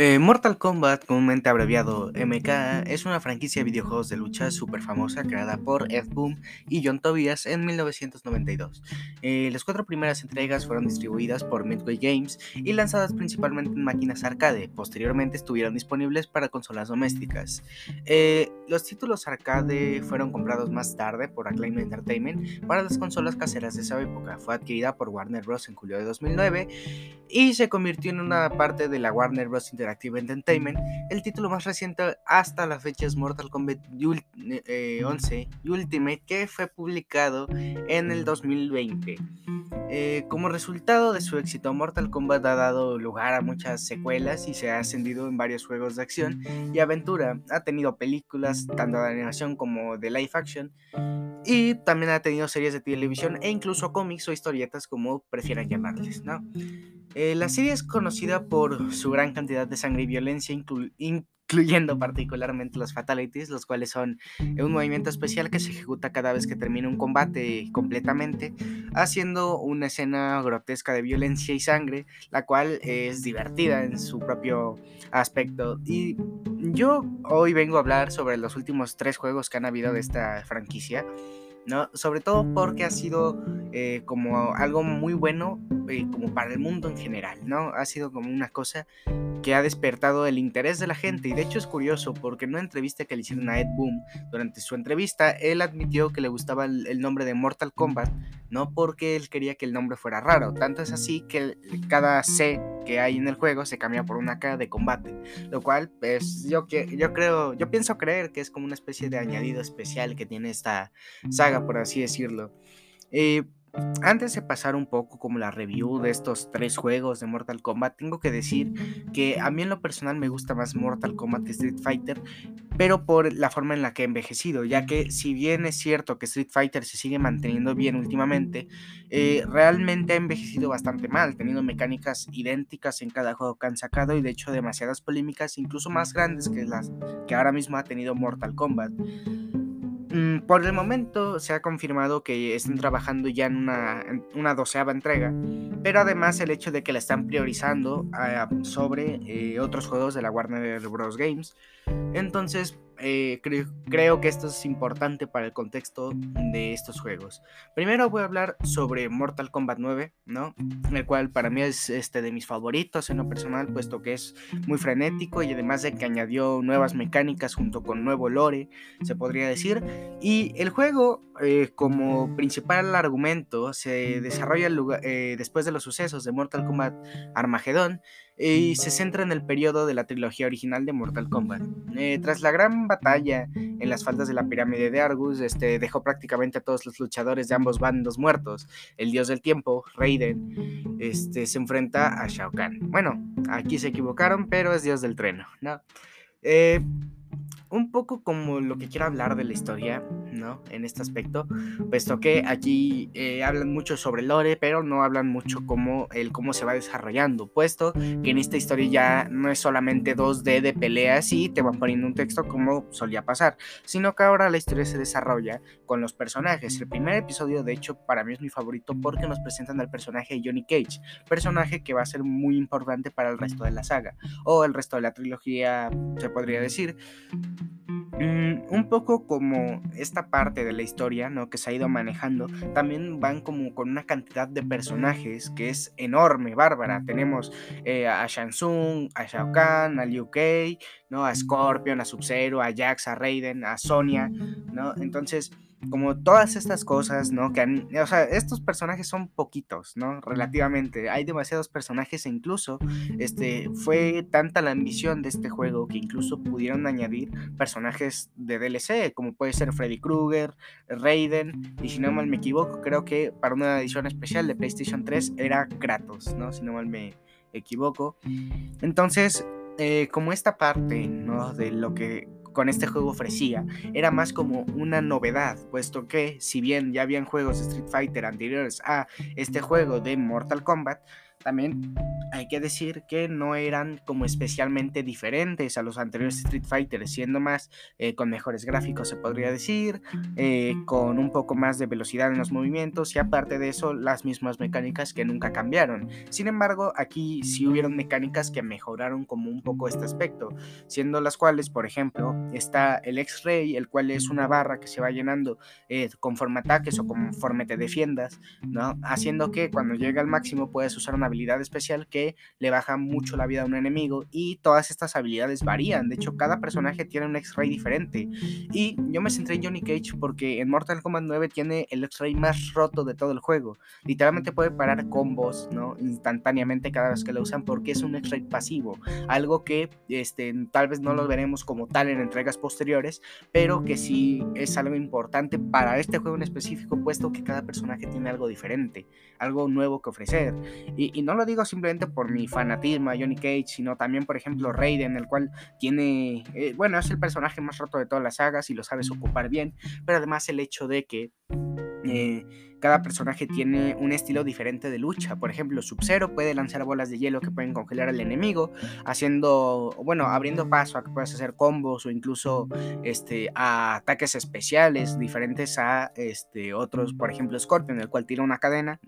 Eh, Mortal Kombat, comúnmente abreviado MK, es una franquicia de videojuegos de lucha súper famosa creada por Ed Boon y John Tobias en 1992. Eh, las cuatro primeras entregas fueron distribuidas por Midway Games y lanzadas principalmente en máquinas arcade. Posteriormente estuvieron disponibles para consolas domésticas. Eh, los títulos arcade fueron comprados más tarde por Acclaim Entertainment para las consolas caseras de esa época. Fue adquirida por Warner Bros. en julio de 2009 y se convirtió en una parte de la Warner Bros. Interactive Entertainment. El título más reciente hasta la fecha es Mortal Kombat 11 eh, Ultimate, que fue publicado en el 2020. Eh, como resultado de su éxito, Mortal Kombat ha dado lugar a muchas secuelas y se ha ascendido en varios juegos de acción y aventura. Ha tenido películas, tanto de animación como de live action, y también ha tenido series de televisión e incluso cómics o historietas, como prefieran llamarles, ¿no? Eh, la serie es conocida por su gran cantidad de sangre y violencia, incluyendo particularmente los fatalities, los cuales son un movimiento especial que se ejecuta cada vez que termina un combate completamente, haciendo una escena grotesca de violencia y sangre, la cual es divertida en su propio aspecto. Y yo hoy vengo a hablar sobre los últimos tres juegos que han habido de esta franquicia. ¿No? Sobre todo porque ha sido eh, como algo muy bueno eh, como para el mundo en general, ¿no? Ha sido como una cosa que ha despertado el interés de la gente y de hecho es curioso porque en una entrevista que le hicieron a Ed Boom durante su entrevista, él admitió que le gustaba el, nombre de Mortal Kombat, no porque él quería que el nombre fuera raro, tanto es así que cada C que hay en el juego se cambia por una K de combate, lo cual pues yo, yo creo, yo pienso creer que es como una especie de añadido especial que tiene esta saga, por así decirlo. Eh, antes de pasar un poco como la review de estos tres juegos de Mortal Kombat, tengo que decir que a mí en lo personal me gusta más Mortal Kombat que Street Fighter, pero por la forma en la que he envejecido, ya que si bien es cierto que Street Fighter se sigue manteniendo bien últimamente, eh, realmente ha envejecido bastante mal, teniendo mecánicas idénticas en cada juego que han sacado y de hecho demasiadas polémicas, incluso más grandes que las que ahora mismo ha tenido Mortal Kombat. Mm, por el momento se ha confirmado que están trabajando ya en una, una doceava entrega, pero además el hecho de que la están priorizando ah, sobre eh, otros juegos de la Warner Bros. Games. Entonces, eh, creo, que esto es importante para el contexto de estos juegos. Primero voy a hablar sobre Mortal Kombat 9, ¿no? El cual para mí es este, de mis favoritos en lo personal, puesto que es muy frenético y además de que añadió nuevas mecánicas junto con nuevo lore, se podría decir. Y el juego, eh, como principal argumento, se desarrolla eh, después de los sucesos de Mortal Kombat Armageddon y se centra en el periodo de la trilogía original de Mortal Kombat. Eh, tras la gran batalla en las faldas de la pirámide de Argus, este, dejó prácticamente a todos los luchadores de ambos bandos muertos. El dios del tiempo, Raiden, este, se enfrenta a Shao Kahn. Bueno, aquí se equivocaron, pero es dios del treno, ¿no? Eh, un poco como lo que quiero hablar de la historia, ¿no? En este aspecto, puesto que aquí eh, hablan mucho sobre lore, pero no hablan mucho como el cómo se va desarrollando, puesto que en esta historia ya no es solamente 2D de peleas y te van poniendo un texto como solía pasar, sino que ahora la historia se desarrolla con los personajes. El primer episodio, de hecho, para mí es mi favorito porque nos presentan al personaje de Johnny Cage, personaje que va a ser muy importante para el resto de la saga, o el resto de la trilogía, se podría decir. Mm, un poco como esta parte de la historia, ¿no? Que se ha ido manejando, también van como con una cantidad de personajes que es enorme, bárbara. Tenemos eh, a Shansung, a Shao Kahn, a Liu Kei, ¿no? A Scorpion, a Sub-Zero, a Jax, a Raiden, a Sonya, ¿no? Entonces como todas estas cosas, ¿no? Que han, o sea, estos personajes son poquitos, ¿no? Relativamente. Hay demasiados personajes e incluso, este, fue tanta la ambición de este juego que incluso pudieron añadir personajes de DLC, como puede ser Freddy Krueger, Raiden, y si no mal me equivoco, creo que para una edición especial de PlayStation 3 era Kratos, ¿no? Si no mal me equivoco. Entonces, eh, como esta parte, ¿no? De lo que con este juego ofrecía era más como una novedad, puesto que si bien ya habían juegos de Street Fighter anteriores a este juego de Mortal Kombat, también hay que decir que no eran como especialmente diferentes a los anteriores Street Fighter, siendo más eh, con mejores gráficos, se podría decir, eh, con un poco más de velocidad en los movimientos y aparte de eso, las mismas mecánicas que nunca cambiaron. Sin embargo, aquí sí hubieron mecánicas que mejoraron como un poco este aspecto, siendo las cuales, por ejemplo, está el X-Ray, el cual es una barra que se va llenando eh, conforme ataques o conforme te defiendas, ¿no? Haciendo que cuando llega al máximo puedes usar una habilidad especial que le baja mucho la vida a un enemigo y todas estas habilidades varían. De hecho, cada personaje tiene un X-Ray diferente. Y yo me centré en Johnny Cage porque en Mortal Kombat 9 tiene el X-Ray más roto de todo el juego. Literalmente puede parar combos, ¿no? Instantáneamente cada vez que lo usan porque es un X-Ray pasivo. Algo que este, tal vez no lo veremos como tal en entregas posteriores, pero que sí es algo importante para este juego en específico, puesto que cada personaje tiene algo diferente, algo nuevo que ofrecer. Y, y no lo digo simplemente por mi fanatismo a Johnny Cage, sino también, por ejemplo, Raiden, el cual tiene, eh, bueno, es el personaje más roto de todas las sagas y lo sabes ocupar bien, pero además el hecho de que eh, cada personaje tiene un estilo diferente de lucha. Por ejemplo, Sub-Zero puede lanzar bolas de hielo que pueden congelar al enemigo, haciendo, bueno, abriendo paso a que puedas hacer combos o incluso este, a ataques especiales diferentes a este, otros, por ejemplo, Scorpion, el cual tira una cadena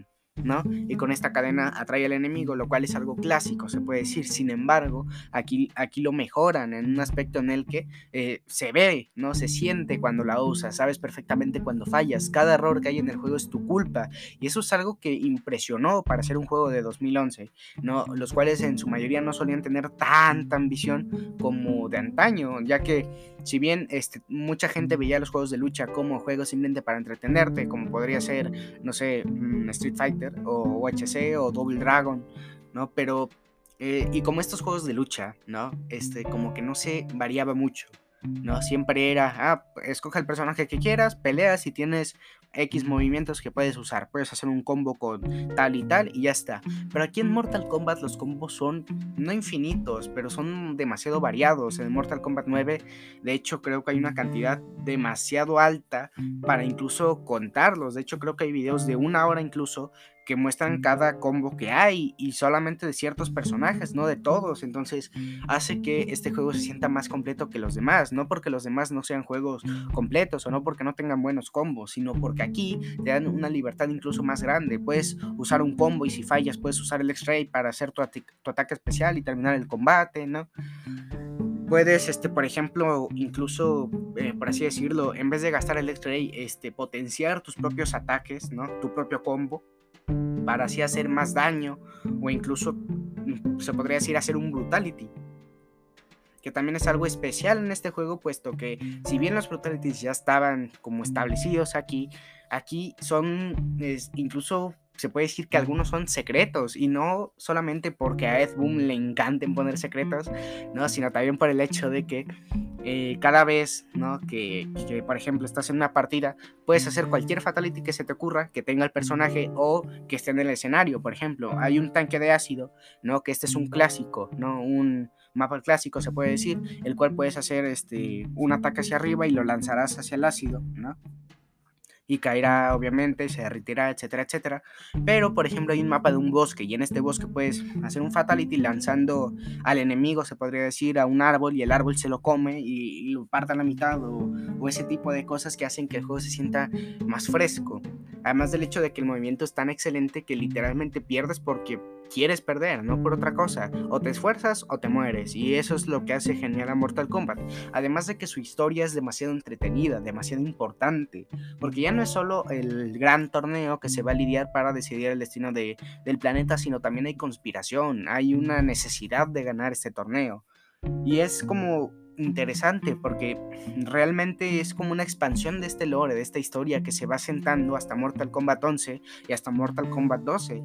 ¿no? Y con esta cadena atrae al enemigo, lo cual es algo clásico, se puede decir. Sin embargo, aquí, aquí lo mejoran en un aspecto en el que eh, se ve, ¿no? Se siente cuando la usas, sabes perfectamente cuando fallas. Cada error que hay en el juego es tu culpa. Y eso es algo que impresionó para ser un juego de 2011, ¿no? Los cuales en su mayoría no solían tener tanta ambición como de antaño, ya que si bien este, mucha gente veía los juegos de lucha como juegos simplemente para entretenerte, como podría ser, no sé, mm, Street Fighter o UHC o Double Dragon, ¿no? Pero, eh, y como estos juegos de lucha, ¿no? Este, como que no se variaba mucho, ¿no? Siempre era, ah, escoge el personaje que quieras, peleas y tienes X movimientos que puedes usar. Puedes hacer un combo con tal y tal y ya está. Pero aquí en Mortal Kombat los combos son no infinitos, pero son demasiado variados. En Mortal Kombat 9, de hecho, creo que hay una cantidad demasiado alta para incluso contarlos. De hecho, creo que hay videos de una hora incluso que muestran cada combo que hay y solamente de ciertos personajes, no de todos. Entonces hace que este juego se sienta más completo que los demás, no porque los demás no sean juegos completos o no porque no tengan buenos combos, sino porque aquí te dan una libertad incluso más grande. Puedes usar un combo y si fallas puedes usar el X-Ray para hacer tu, ataque especial y terminar el combate, ¿no? puedes, este, por ejemplo, incluso, eh, por así decirlo, en vez de gastar el X-Ray, este, potenciar tus propios ataques, ¿no? Tu propio combo para así hacer más daño o incluso mm, se podría decir hacer un brutality. Que también es algo especial en este juego puesto que si bien los brutalities ya estaban como establecidos aquí aquí son incluso se puede decir que algunos son secretos y no solamente porque a Ed Boom le encanten poner secretos, no, sino también por el hecho de que eh, cada vez, ¿no? Que, que, por ejemplo estás en una partida, puedes hacer cualquier fatality que se te ocurra, que tenga el personaje o que esté en el escenario. Por ejemplo, hay un tanque de ácido, ¿no? Que este es un clásico, ¿no? Un mapa clásico se puede decir, el cual puedes hacer este, un ataque hacia arriba y lo lanzarás hacia el ácido, ¿no? Y caerá obviamente, se derretirá, etcétera, etcétera. Pero, por ejemplo, hay un mapa de un bosque y en este bosque puedes hacer un fatality lanzando al enemigo, se podría decir, a un árbol y el árbol se lo come y, lo parta a la mitad o, o, ese tipo de cosas que hacen que el juego se sienta más fresco. Además del hecho de que el movimiento es tan excelente que literalmente pierdes porque quieres perder, no por otra cosa. O te esfuerzas o te mueres. Y eso es lo que hace genial a Mortal Kombat. Además de que su historia es demasiado entretenida, demasiado importante. Porque ya no es solo el gran torneo que se va a lidiar para decidir el destino de, del planeta, sino también hay conspiración. Hay una necesidad de ganar este torneo. Y es como interesante porque realmente es como una expansión de este lore, de esta historia que se va sentando hasta Mortal Kombat 11 y hasta Mortal Kombat 12.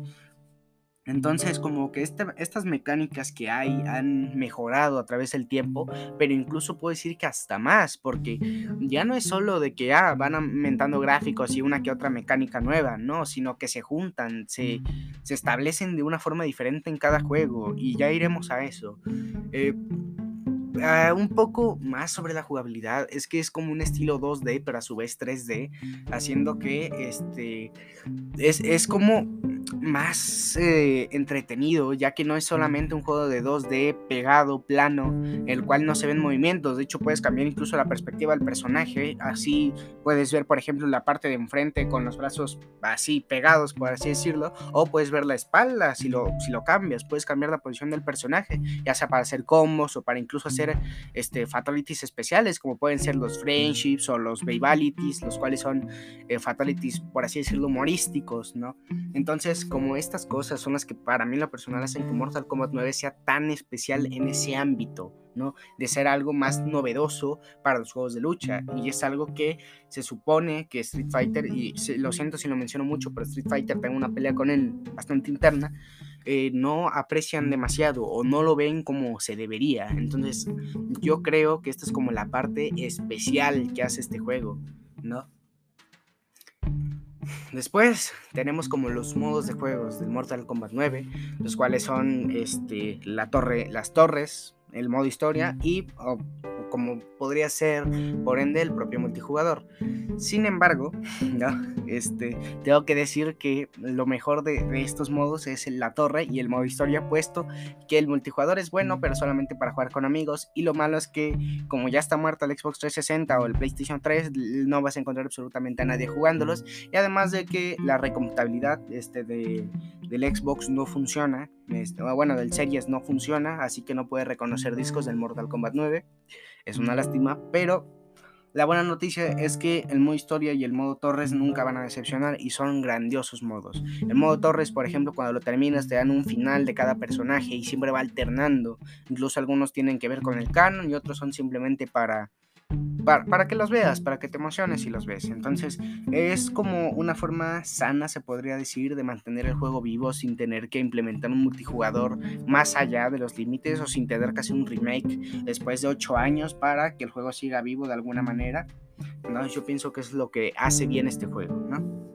Entonces, como que este, estas mecánicas que hay han mejorado a través del tiempo, pero incluso puedo decir que hasta más, porque ya no es solo de que ah, van aumentando gráficos y una que otra mecánica nueva, no, sino que se juntan, se, se establecen de una forma diferente en cada juego, y ya iremos a eso. Eh, Ah, un poco más sobre la jugabilidad, es que es como un estilo 2D, pero a su vez 3D, haciendo que este es, es como más eh, entretenido, ya que no es solamente un juego de 2D pegado, plano, el cual no se ven movimientos. De hecho, puedes cambiar incluso la perspectiva del personaje. Así puedes ver, por ejemplo, la parte de enfrente con los brazos así pegados, por así decirlo, o puedes ver la espalda si lo, si lo cambias. Puedes cambiar la posición del personaje, ya sea para hacer combos o para incluso hacer este, fatalities especiales, como pueden ser los friendships o los babalities, los cuales son eh, fatalities, por así decirlo, humorísticos, ¿no? Entonces, como estas cosas son las que para mí lo personal hacen que Mortal Kombat 9 sea tan especial en ese ámbito, ¿no? De ser algo más novedoso para los juegos de lucha. Y es algo que se supone que Street Fighter, y lo siento si lo menciono mucho, pero Street Fighter tengo una pelea con él bastante interna, eh, no aprecian demasiado o no lo ven como se debería. Entonces yo creo que esta es como la parte especial que hace este juego, ¿no? Después tenemos como los modos de juegos del Mortal Kombat 9, los cuales son este, la torre, las torres, el modo historia y como podría ser, por ende, el propio multijugador. Sin embargo, este, tengo que decir que lo mejor de, estos modos es la torre y el modo historia, puesto que el multijugador es bueno, pero solamente para jugar con amigos. Y lo malo es que, como ya está muerto el Xbox 360 o el PlayStation 3, no vas a encontrar absolutamente a nadie jugándolos. Y además de que la recomputabilidad este, de, del Xbox no funciona, este, bueno, del Series no funciona, así que no puede reconocer discos del Mortal Kombat 9. Es una lástima, pero la buena noticia es que el modo historia y el modo Torres nunca van a decepcionar y son grandiosos modos. El modo Torres, por ejemplo, cuando lo terminas te dan un final de cada personaje y siempre va alternando. Incluso algunos tienen que ver con el canon y otros son simplemente para para, que los veas, para que te emociones y los ves. Entonces es como una forma sana, se podría decir, de mantener el juego vivo sin tener que implementar un multijugador más allá de los límites o sin tener que hacer un remake después de 8 años para que el juego siga vivo de alguna manera. ¿no? Yo pienso que es lo que hace bien este juego. ¿no?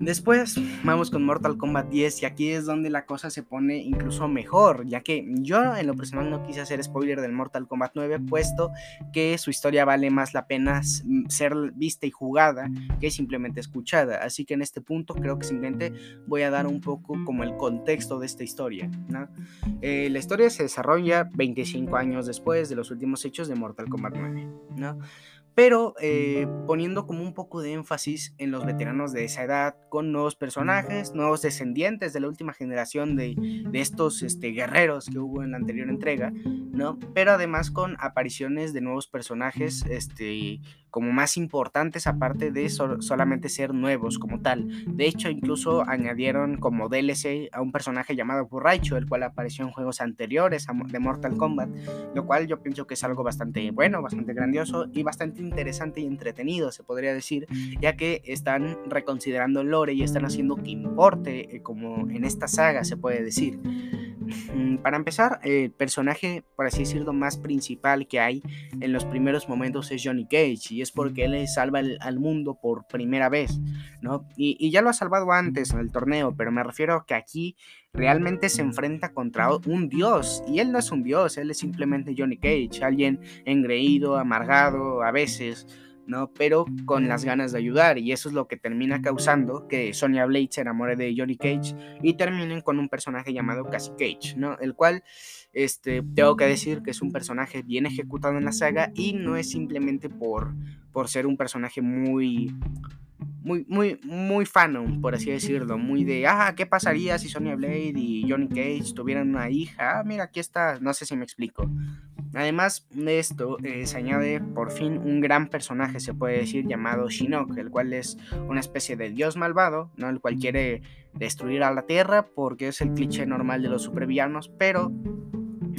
Después vamos con Mortal Kombat 10 y aquí es donde la cosa se pone incluso mejor, ya que yo en lo personal no quise hacer spoiler del Mortal Kombat 9, puesto que su historia vale más la pena ser vista y jugada que simplemente escuchada. Así que en este punto creo que simplemente voy a dar un poco como el contexto de esta historia. Eh, la historia se desarrolla 25 años después de los últimos hechos de Mortal Kombat 9. ¿no? Pero eh, poniendo como un poco de énfasis en los veteranos de esa edad, con nuevos personajes, nuevos descendientes de la última generación de, de estos este, guerreros que hubo en la anterior entrega, ¿no? Pero además con apariciones de nuevos personajes, este, como más importantes aparte de solamente ser nuevos como tal. De hecho, incluso añadieron como DLC a un personaje llamado Burraicho, el cual apareció en juegos anteriores de Mortal Kombat, lo cual yo pienso que es algo bastante bueno, bastante grandioso y bastante interesante y entretenido, se podría decir, ya que están reconsiderando el lore y están haciendo que importe eh, como en esta saga, se puede decir. Mm, para empezar, el personaje, por así decirlo, más principal que hay en los primeros momentos es Johnny Cage, y es porque él salva al mundo por primera vez, ¿no? Y, ya lo ha salvado antes en el torneo, pero me refiero a que aquí realmente se enfrenta contra un dios, y él no es un dios, él es simplemente Johnny Cage, alguien engreído, amargado, a veces ¿no? Pero con las ganas de ayudar y eso es lo que termina causando que Sonya Blade se enamore de Johnny Cage y terminen con un personaje llamado Cassie Cage, ¿no? El cual, este, tengo que decir que es un personaje bien ejecutado en la saga y no es simplemente por, por ser un personaje muy muy, muy, muy fanon, por así decirlo, muy de, ah, ¿qué pasaría si Sonya Blade y Johnny Cage tuvieran una hija? Ah, mira, aquí está, no sé si me explico. Además de esto, eh, se añade por fin un gran personaje, se puede decir, llamado Shinnok, el cual es una especie de dios malvado, ¿no? el cual quiere destruir a la Tierra porque es el cliché normal de los supervillanos, pero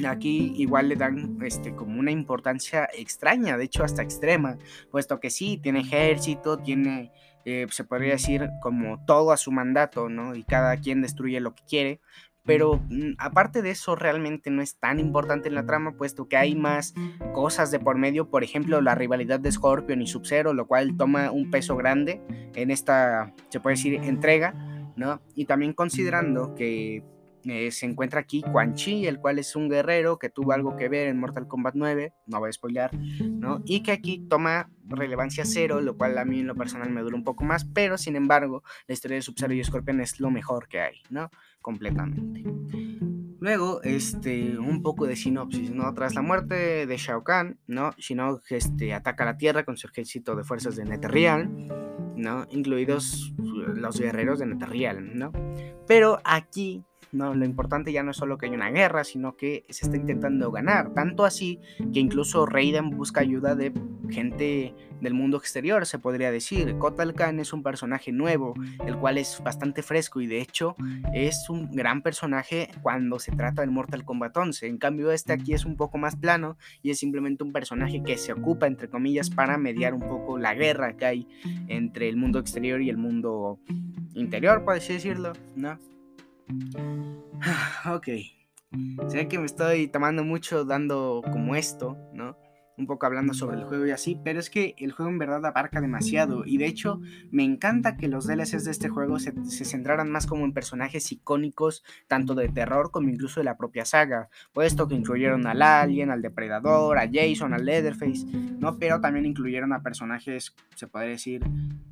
aquí igual le dan este, como una importancia extraña, de hecho hasta extrema, puesto que sí, tiene ejército, tiene, eh, se podría decir, como todo a su mandato, ¿no? Y cada quien destruye lo que quiere, pero mm, aparte de eso realmente no es tan importante en la trama, puesto que hay más cosas de por medio, por ejemplo la rivalidad de Scorpion y Sub-Zero, lo cual toma un peso grande en esta, se puede decir, entrega, ¿no? Y también considerando que eh, se encuentra aquí Quan Chi, el cual es un guerrero que tuvo algo que ver en Mortal Kombat 9, no voy a spoilear, ¿no? Y que aquí toma relevancia cero, lo cual a mí en lo personal me dura un poco más, pero sin embargo, la historia de Sub-Zero y Scorpion es lo mejor que hay, ¿no? Completamente. Luego, este, un poco de sinopsis, ¿no? Tras la muerte de Shao Kahn, ¿no? Shinnok este, ataca la Tierra con su ejército de fuerzas de Netherrealm, ¿no? Incluidos los guerreros de Netherrealm, ¿no? Pero aquí no, lo importante ya no es solo que hay una guerra, sino que se está intentando ganar. Tanto así que incluso Raiden busca ayuda de gente del mundo exterior, se podría decir. Kotal Khan es un personaje nuevo, el cual es bastante fresco y de hecho es un gran personaje cuando se trata del Mortal Kombat 11. En cambio, este aquí es un poco más plano y es simplemente un personaje que se ocupa, entre comillas, para mediar un poco la guerra que hay entre el mundo exterior y el mundo interior, por así decirlo, ¿no? Ok. Sé que me estoy tomando mucho dando como esto, ¿no? Un poco hablando sobre el juego y así, pero es que el juego en verdad abarca demasiado y de hecho me encanta que los DLCs de este juego se, centraran más como en personajes icónicos, tanto de terror como incluso de la propia saga, puesto que incluyeron al Alien, al Depredador, a Jason, al Leatherface, ¿no? Pero también incluyeron a personajes, se podría decir,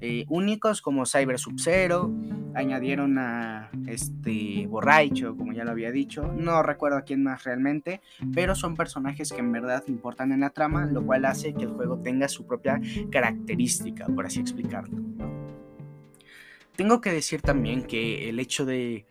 eh, únicos como Cyber Sub-Zero, añadieron a este Borracho, como ya lo había dicho, no recuerdo a quién más realmente, pero son personajes que en verdad importan en la trama lo cual hace que el juego tenga su propia característica, por así explicarlo. Tengo que decir también que el hecho de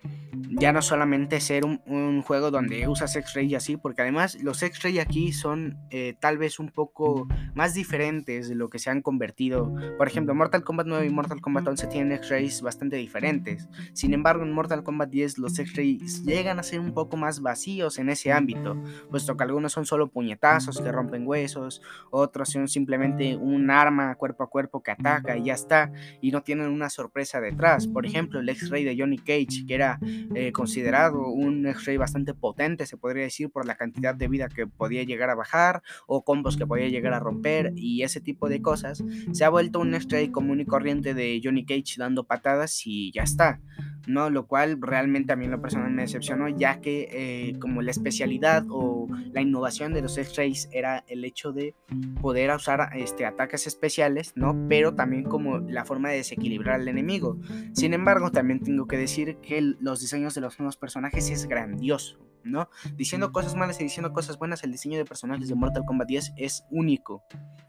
ya no solamente ser un, juego donde usas X-Ray y así, porque además los X-Ray aquí son eh, tal vez un poco más diferentes de lo que se han convertido. Por ejemplo, Mortal Kombat 9 y Mortal Kombat 11 tienen X-Rays bastante diferentes. Sin embargo, en Mortal Kombat 10 los X-Rays llegan a ser un poco más vacíos en ese ámbito, puesto que algunos son solo puñetazos que rompen huesos, otros son simplemente un arma cuerpo a cuerpo que ataca y ya está, y no tienen una sorpresa de por ejemplo, el X-Ray de Johnny Cage, que era eh, considerado un X-Ray bastante potente, se podría decir, por la cantidad de vida que podía llegar a bajar o combos que podía llegar a romper y ese tipo de cosas, se ha vuelto un X-Ray común y corriente de Johnny Cage dando patadas y ya está. ¿No? Lo cual realmente a mí lo personal me decepcionó, ya que eh, como la especialidad o la innovación de los X-Rays era el hecho de poder usar este, ataques especiales, ¿no? Pero también como la forma de desequilibrar al enemigo. Sin embargo, también tengo que decir que los diseños de los nuevos personajes es grandioso. ¿No? Diciendo cosas malas y diciendo cosas buenas, el diseño de personajes de Mortal Kombat 10 es único,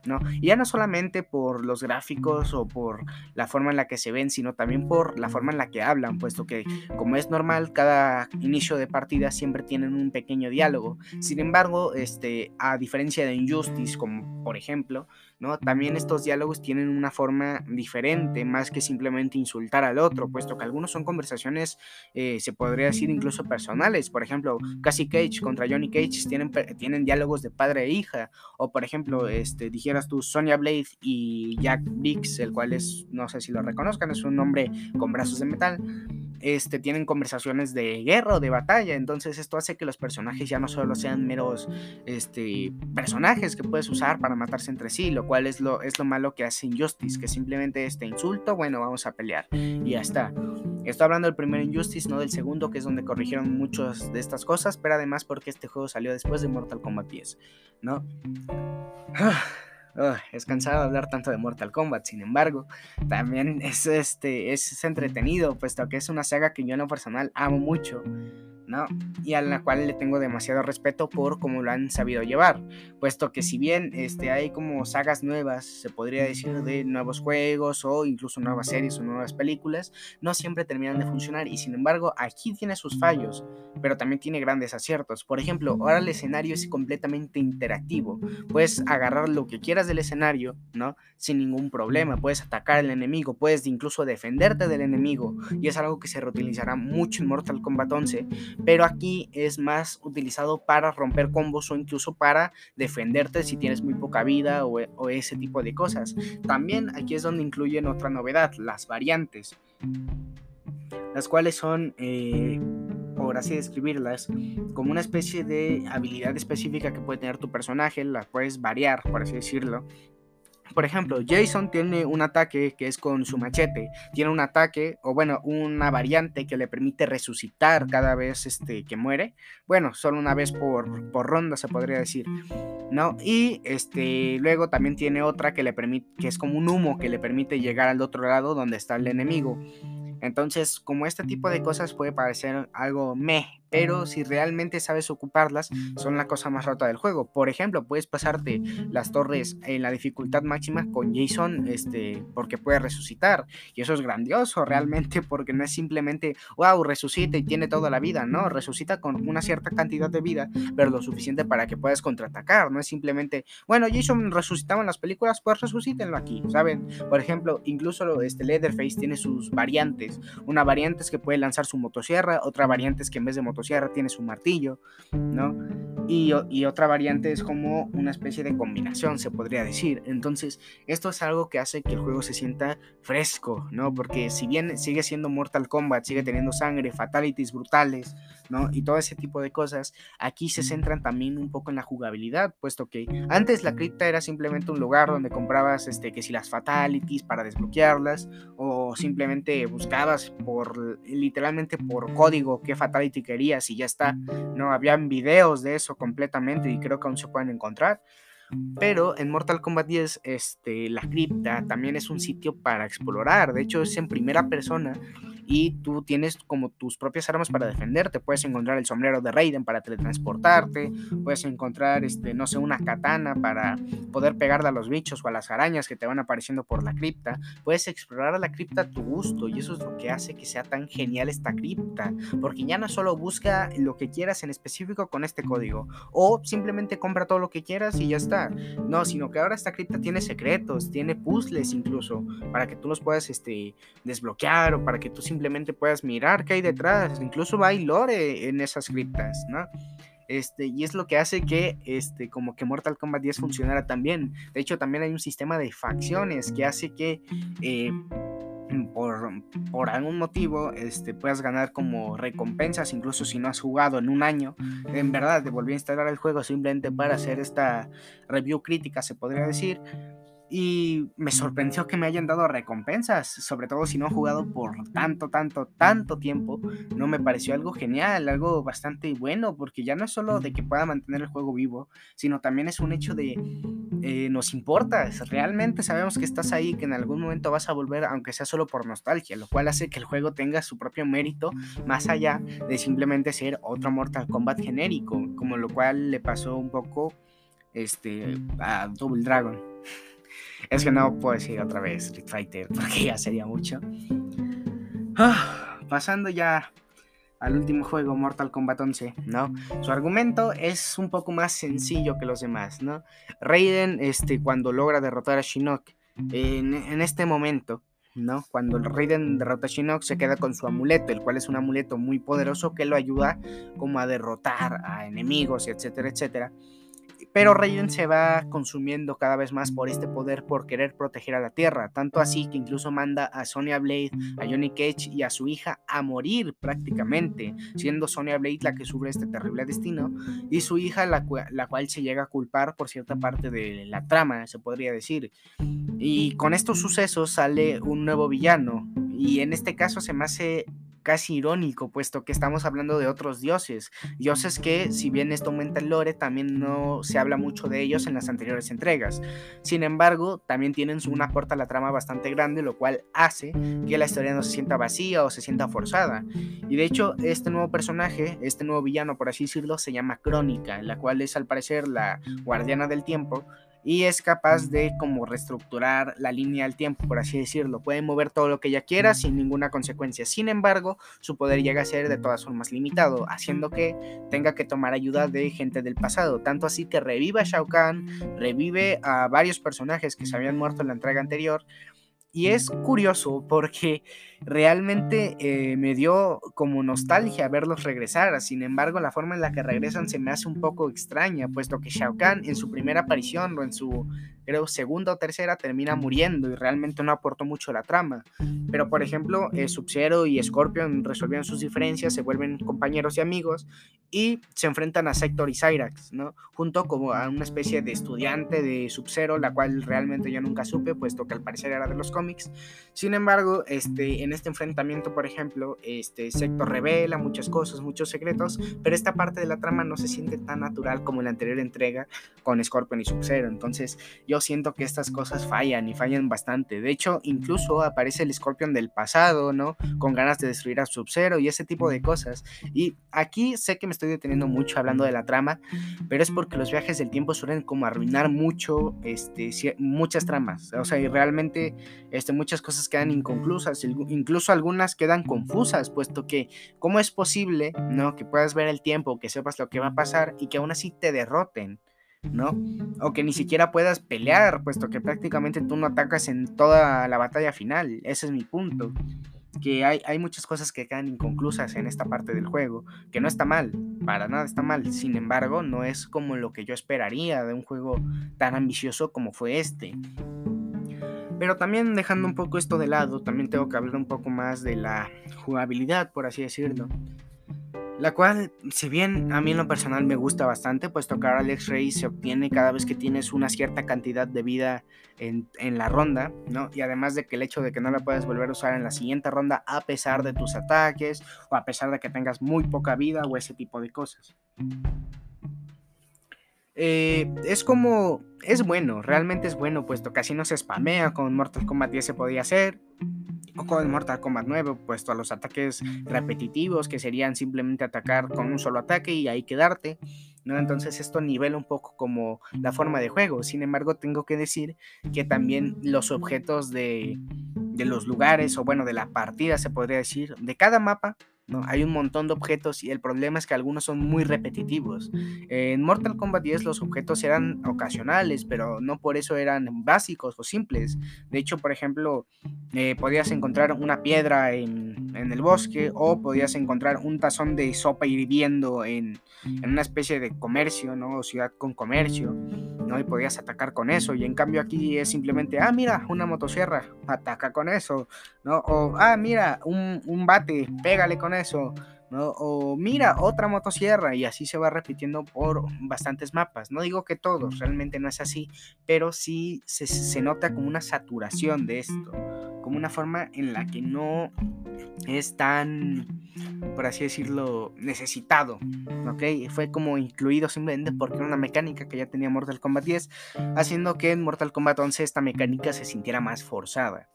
¿no? Y ya no solamente por los gráficos o por la forma en la que se ven, sino también por la forma en la que hablan, puesto que, como es normal, cada inicio de partida siempre tienen un pequeño diálogo. Sin embargo, este, a diferencia de Injustice, como por ejemplo, ¿no? También estos diálogos tienen una forma diferente, más que simplemente insultar al otro, puesto que algunos son conversaciones, eh, se podría decir incluso personales. Por ejemplo, Cassie Cage contra Johnny Cage tienen, tienen diálogos de padre e hija. O por ejemplo, este, dijeras tú, Sonya Blade y Jack Biggs, el cual es, no sé si lo reconozcan, es un hombre con brazos de metal este, tienen conversaciones de guerra o de batalla. Entonces esto hace que los personajes ya no solo sean meros este, personajes que puedes usar para matarse entre sí, lo cual es lo, es lo malo que hace Injustice, que simplemente este insulto, bueno, vamos a pelear y ya está. Estoy hablando del primer Injustice, no del segundo, que es donde corrigieron muchas de estas cosas, pero además porque este juego salió después de Mortal Kombat 10, ¿no? Es cansado hablar tanto de Mortal Kombat, sin embargo, también es, este, es entretenido, puesto que es una saga que yo en lo personal amo mucho. Y a la cual le tengo demasiado respeto por cómo lo han sabido llevar, puesto que si bien este, hay como sagas nuevas, se podría decir, de nuevos juegos o incluso nuevas series o nuevas películas, no siempre terminan de funcionar y sin embargo aquí tiene sus fallos, pero también tiene grandes aciertos. Por ejemplo, ahora el escenario es completamente interactivo, puedes agarrar lo que quieras del escenario, ¿no? Sin ningún problema, puedes atacar al enemigo, puedes incluso defenderte del enemigo y es algo que se reutilizará mucho en Mortal Kombat 11 pero aquí es más utilizado para romper combos o incluso para defenderte si tienes muy poca vida o, ese tipo de cosas. También aquí es donde incluyen otra novedad, las variantes, las cuales son... Eh, por así describirlas, como una especie de habilidad específica que puede tener tu personaje, la puedes variar, por así decirlo, por ejemplo, Jason tiene un ataque que es con su machete. Tiene un ataque, o bueno, una variante que le permite resucitar cada vez este, que muere. Bueno, solo una vez por, por ronda se podría decir. ¿No? Y este, luego también tiene otra que le permite, que es como un humo que le permite llegar al otro lado donde está el enemigo. Entonces, como este tipo de cosas puede parecer algo meh, pero si realmente sabes ocuparlas, son la cosa más rota del juego. Por ejemplo, puedes pasarte las torres en la dificultad máxima con Jason, este, porque puede resucitar. Y eso es grandioso realmente, porque no es simplemente, wow, resucita y tiene toda la vida, no, resucita con una cierta cantidad de vida, pero lo suficiente para que puedas contraatacar. No es simplemente, bueno, Jason resucitaba en las películas, pues resucítenlo aquí, ¿saben? Por ejemplo, incluso este Leatherface tiene sus variantes. Una variante es que puede lanzar su motosierra, otra variante es que en vez de motosierra, sierra tiene su martillo, ¿no? Y, y, otra variante es como una especie de combinación, se podría decir. Entonces, esto es algo que hace que el juego se sienta fresco, ¿no? Porque si bien sigue siendo Mortal Kombat, sigue teniendo sangre, fatalities brutales, ¿no? Y todo ese tipo de cosas, aquí se centran también un poco en la jugabilidad, puesto que antes la cripta era simplemente un lugar donde comprabas, este, que si las fatalities para desbloquearlas, o simplemente buscabas por, literalmente por código qué fatality querías y ya está. No, habían videos de eso completamente y creo que aún se pueden encontrar. Pero en Mortal Kombat 10, este, la cripta también es un sitio para explorar. De hecho, es en primera persona y tú tienes como tus propias armas para defenderte. Puedes encontrar el sombrero de Raiden para teletransportarte, puedes encontrar, este, no sé, una katana para poder pegarle a los bichos o a las arañas que te van apareciendo por la cripta. Puedes explorar la cripta a tu gusto y eso es lo que hace que sea tan genial esta cripta, porque ya no solo busca lo que quieras en específico con este código o simplemente compra todo lo que quieras y ya está. No, sino que ahora esta cripta tiene secretos, tiene puzzles incluso para que tú los puedas este, desbloquear o para que tú simplemente simplemente puedas mirar qué hay detrás. Incluso hay lore en esas criptas, ¿no? Este, y es lo que hace que este, como que Mortal Kombat 10 funcionara también. De hecho, también hay un sistema de facciones que hace que eh, por, por, algún motivo este, puedas ganar como recompensas, incluso si no has jugado en un año. En verdad, te volví a instalar el juego simplemente para hacer esta review crítica, se podría decir y me sorprendió que me hayan dado recompensas, sobre todo si no he jugado por tanto, tanto, tanto tiempo. No me pareció algo genial, algo bastante bueno, porque ya no es solo de que pueda mantener el juego vivo, sino también es un hecho de eh, nos importa, realmente sabemos que estás ahí, que en algún momento vas a volver, aunque sea solo por nostalgia, lo cual hace que el juego tenga su propio mérito, más allá de simplemente ser otro Mortal Kombat genérico, como lo cual le pasó un poco este, a Double Dragon. Es que no puedo decir otra vez Street Fighter porque ya sería mucho. Ah, pasando ya al último juego, Mortal Kombat 11, ¿no? Su argumento es un poco más sencillo que los demás, ¿no? Raiden, este, cuando logra derrotar a Shinnok, en, este momento, ¿no? Cuando Raiden derrota a Shinnok, se queda con su amuleto, el cual es un amuleto muy poderoso que lo ayuda como a derrotar a enemigos, etcétera, etcétera. Pero Raiden se va consumiendo cada vez más por este poder por querer proteger a la Tierra, tanto así que incluso manda a Sonya Blade, a Johnny Cage y a su hija a morir prácticamente, siendo Sonya Blade la que sufre este terrible destino y su hija la, la cual se llega a culpar por cierta parte de la trama, se podría decir. Y con estos sucesos sale un nuevo villano y en este caso se me hace casi irónico, puesto que estamos hablando de otros dioses, dioses que, si bien esto aumenta el lore, también no se habla mucho de ellos en las anteriores entregas. Sin embargo, también tienen una puerta a la trama bastante grande, lo cual hace que la historia no se sienta vacía o se sienta forzada. Y de hecho, este nuevo personaje, este nuevo villano, por así decirlo, se llama Crónica, la cual es al parecer la guardiana del tiempo, y es capaz de como reestructurar la línea del tiempo, por así decirlo. Puede mover todo lo que ella quiera sin ninguna consecuencia. Sin embargo, su poder llega a ser de todas formas limitado, haciendo que tenga que tomar ayuda de gente del pasado. Tanto así que revive a Shao Kahn, revive a varios personajes que se habían muerto en la entrega anterior, y es curioso porque realmente eh, me dio como nostalgia verlos regresar. Sin embargo, la forma en la que regresan se me hace un poco extraña, puesto que Shao Kahn en su primera aparición o en su creo segunda o tercera termina muriendo y realmente no aportó mucho a la trama. Pero por ejemplo, eh, Sub-Zero y Scorpion resolvieron sus diferencias, se vuelven compañeros y amigos y se enfrentan a Sector y Cyrax, ¿no? Junto como a una especie de estudiante de Sub-Zero, la cual realmente yo nunca supe, puesto que al parecer era de los cómics. Sin embargo, este, en este enfrentamiento, por ejemplo, este, Sector revela muchas cosas, muchos secretos, pero esta parte de la trama no se siente tan natural como en la anterior entrega con Scorpion y Sub-Zero. Entonces, yo siento que estas cosas fallan y fallan bastante. De hecho, incluso aparece el Scorpion del pasado, ¿no? Con ganas de destruir a Sub-Zero y ese tipo de cosas. Y aquí sé que me estoy deteniendo mucho hablando de la trama, pero es porque los viajes del tiempo suelen como arruinar mucho este, muchas tramas. O sea, y realmente este, muchas cosas quedan inconclusas, incluso algunas quedan confusas, puesto que cómo es posible, ¿no? Que puedas ver el tiempo, que sepas lo que va a pasar y que aún así te derroten. ¿No? O que ni siquiera puedas pelear, puesto que prácticamente tú no atacas en toda la batalla final. Ese es mi punto que hay, hay, muchas cosas que quedan inconclusas en esta parte del juego, que no está mal, para nada está mal, sin embargo no es como lo que yo esperaría de un juego tan ambicioso como fue este. Pero también dejando un poco esto de lado, también tengo que hablar un poco más de la jugabilidad, por así decirlo la cual, si bien a mí en lo personal me gusta bastante, pues tocar al X-Ray se obtiene cada vez que tienes una cierta cantidad de vida en, la ronda, ¿no? Y además de que el hecho de que no la puedes volver a usar en la siguiente ronda a pesar de tus ataques o a pesar de que tengas muy poca vida o ese tipo de cosas. Eh, es como, es bueno, realmente es bueno, puesto que así no se spamea, con Mortal Kombat 10 se podía hacer, o con Mortal Kombat 9, puesto a los ataques repetitivos, que serían simplemente atacar con un solo ataque y ahí quedarte. ¿no? Entonces esto nivela un poco como la forma de juego. Sin embargo, tengo que decir que también los objetos de, de los lugares, o bueno, de la partida se podría decir, de cada mapa, hay un montón de objetos y el problema es que algunos son muy repetitivos. En Mortal Kombat 10 los objetos eran ocasionales, pero no por eso eran básicos o simples. De hecho, por ejemplo, eh, podías encontrar una piedra en, el bosque o podías encontrar un tazón de sopa hirviendo en, en una especie de comercio, ¿no? ciudad con comercio. ¿no? Y podías atacar con eso. Y en cambio aquí es simplemente, ah, mira, una motosierra, ataca con eso, ¿no? O, ah, mira, un, un bate, pégale con eso. ¿No? O mira, otra motosierra y así se va repitiendo por bastantes mapas. No digo que todos, realmente no es así, pero sí se, se, nota como una saturación de esto, como una forma en la que no es tan, por así decirlo, necesitado, ¿ok? Fue como incluido simplemente porque era una mecánica que ya tenía Mortal Kombat 10, haciendo que en Mortal Kombat 11 esta mecánica se sintiera más forzada.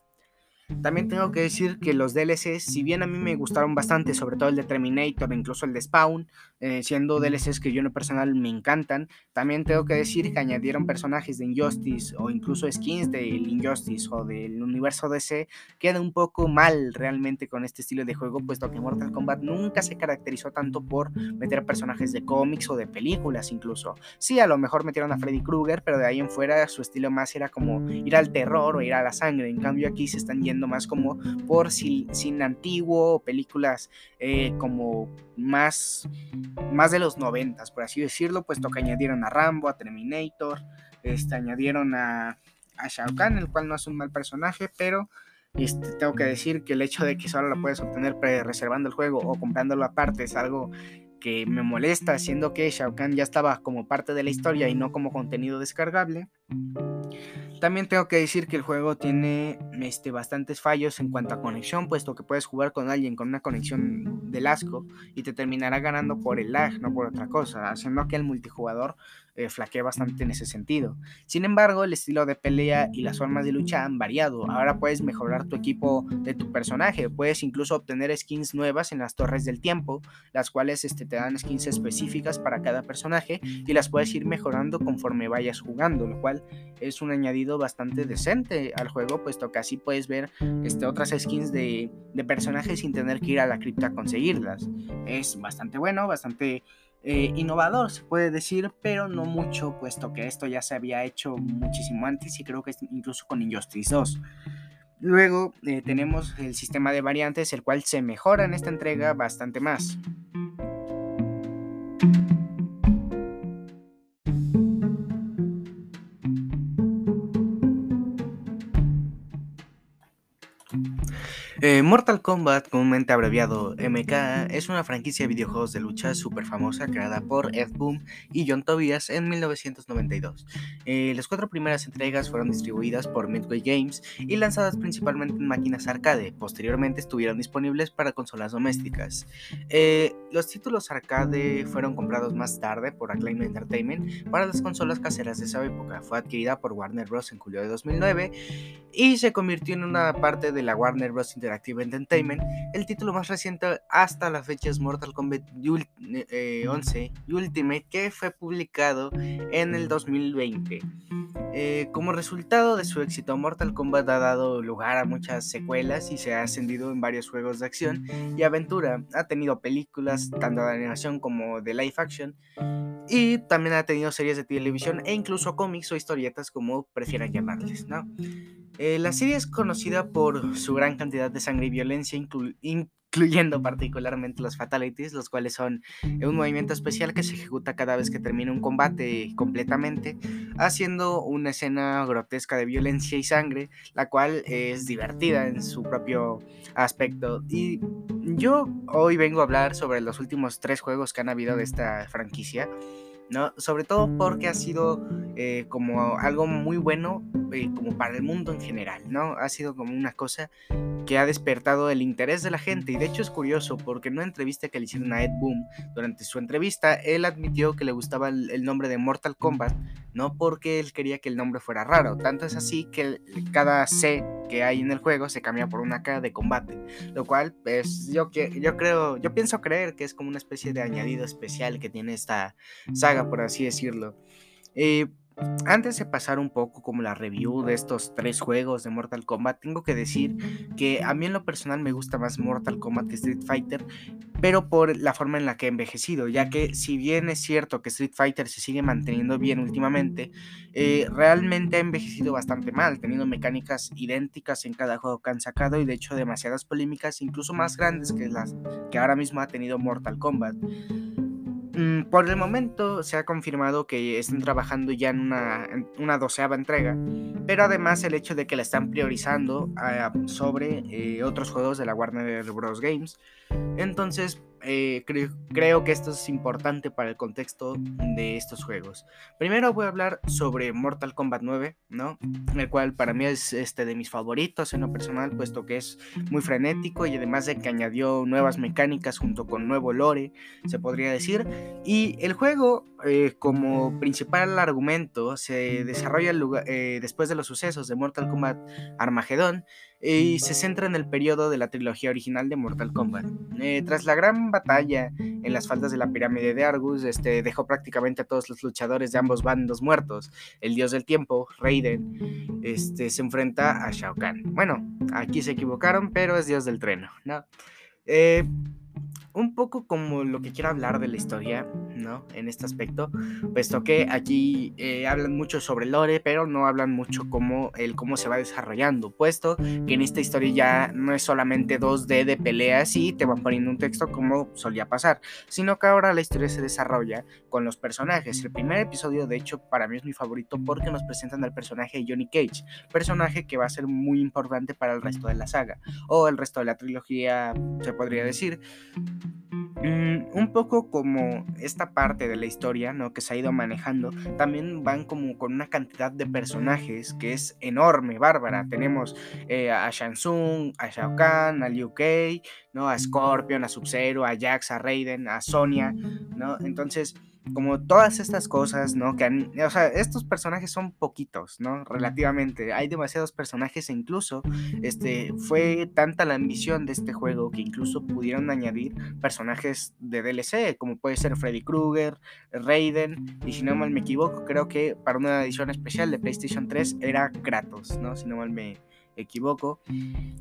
También tengo que decir que los DLCs, si bien a mí me gustaron bastante, sobre todo el de Terminator, incluso el de Spawn, eh, siendo DLCs que yo en lo personal me encantan, también tengo que decir que añadieron personajes de Injustice o incluso skins del Injustice o del universo DC, queda un poco mal realmente con este estilo de juego, puesto que Mortal Kombat nunca se caracterizó tanto por meter personajes de cómics o de películas incluso. Sí, a lo mejor metieron a Freddy Krueger, pero de ahí en fuera su estilo más era como ir al terror o ir a la sangre, en cambio aquí se están yendo más como por sin antiguo, películas eh, como más, más de los noventas, por así decirlo, puesto que añadieron a Rambo, a Terminator, este, añadieron a, a Shao Kahn, el cual no es un mal personaje, pero este, tengo que decir que el hecho de que solo lo puedes obtener reservando el juego o comprándolo aparte es algo que me molesta, siendo que Shao Kahn ya estaba como parte de la historia y no como contenido descargable. También tengo que decir que el juego tiene este, bastantes fallos en cuanto a conexión, puesto que puedes jugar con alguien con una conexión del asco y te terminará ganando por el lag, no por otra cosa, haciendo que el multijugador eh, flaquea bastante en ese sentido. Sin embargo, el estilo de pelea y las formas de lucha han variado. Ahora puedes mejorar tu equipo de tu personaje, puedes incluso obtener skins nuevas en las torres del tiempo, las cuales este, te dan skins específicas para cada personaje y las puedes ir mejorando conforme vayas jugando, lo cual es un añadido bastante decente al juego, puesto que así puedes ver este, otras skins de, de personajes sin tener que ir a la cripta a conseguirlas. Es bastante bueno, bastante eh, innovador, se puede decir, pero no mucho, puesto que esto ya se había hecho muchísimo antes y creo que incluso con Injustice 2. Luego eh, tenemos el sistema de variantes, el cual se mejora en esta entrega bastante más. Eh, Mortal Kombat, comúnmente abreviado MK, es una franquicia de videojuegos de lucha súper famosa creada por Ed Boon y John Tobias en 1992. Eh, las cuatro primeras entregas fueron distribuidas por Midway Games y lanzadas principalmente en máquinas arcade. Posteriormente estuvieron disponibles para consolas domésticas. Eh, los títulos arcade fueron comprados más tarde por Acclaim Entertainment para las consolas caseras de esa época. Fue adquirida por Warner Bros. en julio de 2009 y se convirtió en una parte de la Warner Bros. Interactive Entertainment, el título más reciente hasta la fecha es Mortal Kombat 11 eh, Ultimate, que fue publicado en el 2020. Eh, como resultado de su éxito, Mortal Kombat ha dado lugar a muchas secuelas y se ha ascendido en varios juegos de acción y aventura. Ha tenido películas, tanto de animación como de live action, y también ha tenido series de televisión e incluso cómics o historietas, como prefieran llamarles, ¿no? Eh, la serie es conocida por su gran cantidad de sangre y violencia, incluyendo particularmente los fatalities, los cuales son un movimiento especial que se ejecuta cada vez que termina un combate completamente, haciendo una escena grotesca de violencia y sangre, la cual es divertida en su propio aspecto. Y yo hoy vengo a hablar sobre los últimos tres juegos que han habido de esta franquicia. ¿No? Sobre todo porque ha sido eh, como algo muy bueno eh, como para el mundo en general, ¿no? Ha sido como una cosa que ha despertado el interés de la gente y de hecho es curioso porque en una entrevista que le hicieron a Ed Boom durante su entrevista, él admitió que le gustaba el, nombre de Mortal Kombat, no porque él quería que el nombre fuera raro, tanto es así que cada C que hay en el juego se cambia por una K de combate, lo cual pues yo, yo creo, yo pienso creer que es como una especie de añadido especial que tiene esta saga, por así decirlo. Eh, antes de pasar un poco como la review de estos tres juegos de Mortal Kombat, tengo que decir que a mí en lo personal me gusta más Mortal Kombat que Street Fighter, pero por la forma en la que ha envejecido, ya que si bien es cierto que Street Fighter se sigue manteniendo bien últimamente, eh, realmente ha envejecido bastante mal, teniendo mecánicas idénticas en cada juego que han sacado y de hecho demasiadas polémicas, incluso más grandes que las que ahora mismo ha tenido Mortal Kombat. Mm, por el momento se ha confirmado que están trabajando ya en una, una doceava entrega, pero además el hecho de que la están priorizando ah, sobre eh, otros juegos de la Warner Bros. Games. Entonces, eh, creo, que esto es importante para el contexto de estos juegos. Primero voy a hablar sobre Mortal Kombat 9, ¿no? El cual para mí es este, de mis favoritos en lo personal, puesto que es muy frenético y además de que añadió nuevas mecánicas junto con nuevo lore, se podría decir. Y el juego, eh, como principal argumento, se desarrolla eh, después de los sucesos de Mortal Kombat Armageddon y se centra en el periodo de la trilogía original de Mortal Kombat. Eh, tras la gran batalla en las faldas de la pirámide de Argus, este, dejó prácticamente a todos los luchadores de ambos bandos muertos. El dios del tiempo, Raiden, este, se enfrenta a Shao Kahn. Bueno, aquí se equivocaron, pero es dios del trueno, ¿no? Eh, un poco como lo que quiero hablar de la historia, ¿no? En este aspecto, puesto que aquí eh, hablan mucho sobre lore, pero no hablan mucho como el cómo se va desarrollando, puesto que en esta historia ya no es solamente 2D de peleas y te van poniendo un texto como solía pasar, sino que ahora la historia se desarrolla con los personajes. El primer episodio, de hecho, para mí es mi favorito porque nos presentan al personaje de Johnny Cage, personaje que va a ser muy importante para el resto de la saga, o el resto de la trilogía, se podría decir. Mm, un poco como esta parte de la historia, ¿no? Que se ha ido manejando, también van como con una cantidad de personajes que es enorme, bárbara. Tenemos eh, a Shansung, a Shao Kahn, a Liu Kei, ¿no? A Scorpion, a Sub-Zero, a Jax, a Raiden, a Sonya, ¿no? Entonces como todas estas cosas, ¿no? Que han, o sea, estos personajes son poquitos, ¿no? Relativamente. Hay demasiados personajes e incluso, este, fue tanta la ambición de este juego que incluso pudieron añadir personajes de DLC, como puede ser Freddy Krueger, Raiden, y si no mal me equivoco, creo que para una edición especial de PlayStation 3 era Kratos, ¿no? Si no mal me equivoco.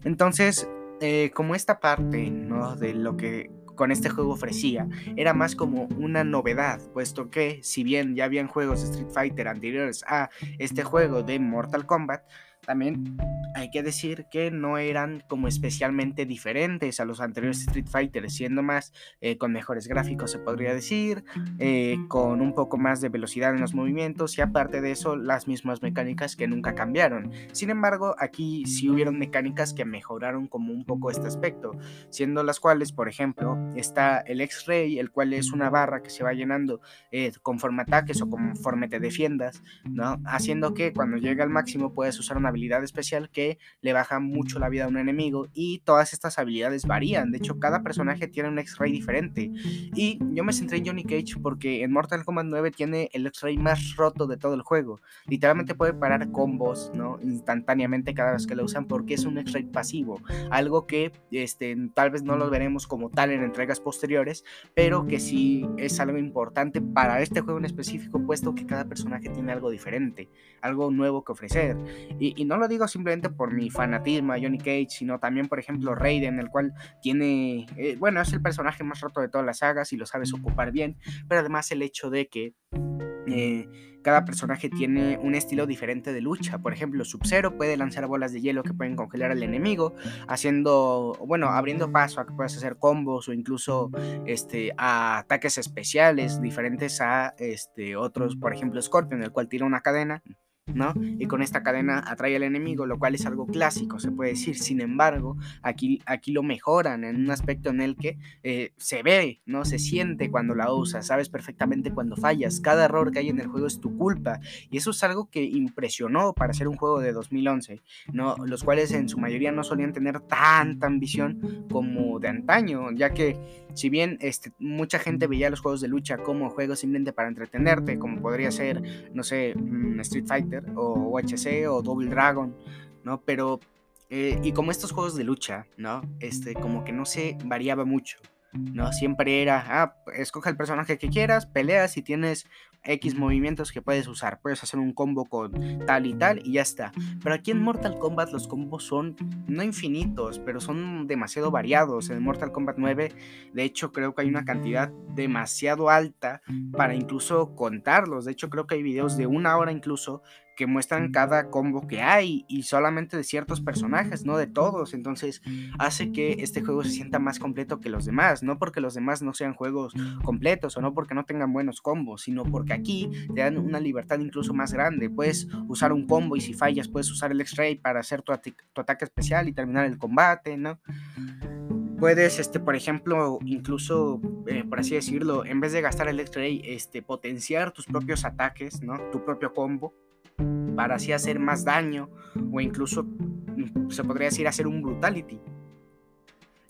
Entonces, eh, como esta parte, ¿no? De lo que con este juego ofrecía era más como una novedad, puesto que si bien ya habían juegos de Street Fighter anteriores a este juego de Mortal Kombat, también hay que decir que no eran como especialmente diferentes a los anteriores Street Fighter, siendo más eh, con mejores gráficos se podría decir, eh, con un poco más de velocidad en los movimientos y aparte de eso las mismas mecánicas que nunca cambiaron. Sin embargo, aquí sí hubieron mecánicas que mejoraron como un poco este aspecto, siendo las cuales, por ejemplo, está el X-Ray, el cual es una barra que se va llenando eh, conforme ataques o conforme te defiendas, ¿no? Haciendo que cuando llega al máximo puedes usar una habilidad especial que le baja mucho la vida a un enemigo y todas estas habilidades varían. De hecho, cada personaje tiene un X-Ray diferente. Y yo me centré en Johnny Cage porque en Mortal Kombat 9 tiene el X-Ray más roto de todo el juego. Literalmente puede parar combos, ¿no? Instantáneamente cada vez que lo usan porque es un X-Ray pasivo. Algo que este, tal vez no lo veremos como tal en entregas posteriores, pero que sí es algo importante para este juego en específico, puesto que cada personaje tiene algo diferente, algo nuevo que ofrecer. Y, y no lo digo simplemente por mi fanatismo a Johnny Cage, sino también, por ejemplo, Raiden, el cual tiene, eh, bueno, es el personaje más roto de todas las sagas y lo sabes ocupar bien, pero además el hecho de que... Eh, cada personaje tiene un estilo diferente de lucha. Por ejemplo, Sub-Zero puede lanzar bolas de hielo que pueden congelar al enemigo, haciendo, bueno, abriendo paso a que puedas hacer combos o incluso este, a ataques especiales diferentes a este, otros, por ejemplo, Scorpion, el cual tira una cadena ¿no? Y con esta cadena atrae al enemigo, lo cual es algo clásico, se puede decir. Sin embargo, aquí, aquí lo mejoran en un aspecto en el que eh, se ve, ¿no? Se siente cuando la usas, sabes perfectamente cuando fallas. Cada error que hay en el juego es tu culpa. Y eso es algo que impresionó para ser un juego de 2011, ¿no? Los cuales en su mayoría no solían tener tanta ambición como de antaño, ya que si bien este, mucha gente veía los juegos de lucha como juegos simplemente para entretenerte, como podría ser, no sé, mm, Street Fighter o UHC o Double Dragon, ¿no? Pero, eh, y como estos juegos de lucha, ¿no? Este, como que no se variaba mucho. ¿no? Siempre era, ah, escoge el personaje que quieras, peleas y tienes X movimientos que puedes usar. Puedes hacer un combo con tal y tal y ya está. Pero aquí en Mortal Kombat los combos son no infinitos, pero son demasiado variados. En Mortal Kombat 9, de hecho, creo que hay una cantidad demasiado alta para incluso contarlos. De hecho, creo que hay videos de una hora incluso que muestran cada combo que hay y solamente de ciertos personajes, no de todos. Entonces hace que este juego se sienta más completo que los demás, no porque los demás no sean juegos completos o no porque no tengan buenos combos, sino porque aquí te dan una libertad incluso más grande. Puedes usar un combo y si fallas puedes usar el X-Ray para hacer tu, ataque especial y terminar el combate, ¿no? puedes, este, por ejemplo, incluso, eh, por así decirlo, en vez de gastar el X-Ray, este, potenciar tus propios ataques, ¿no? Tu propio combo para así hacer más daño o incluso mm, se podría decir hacer un brutality.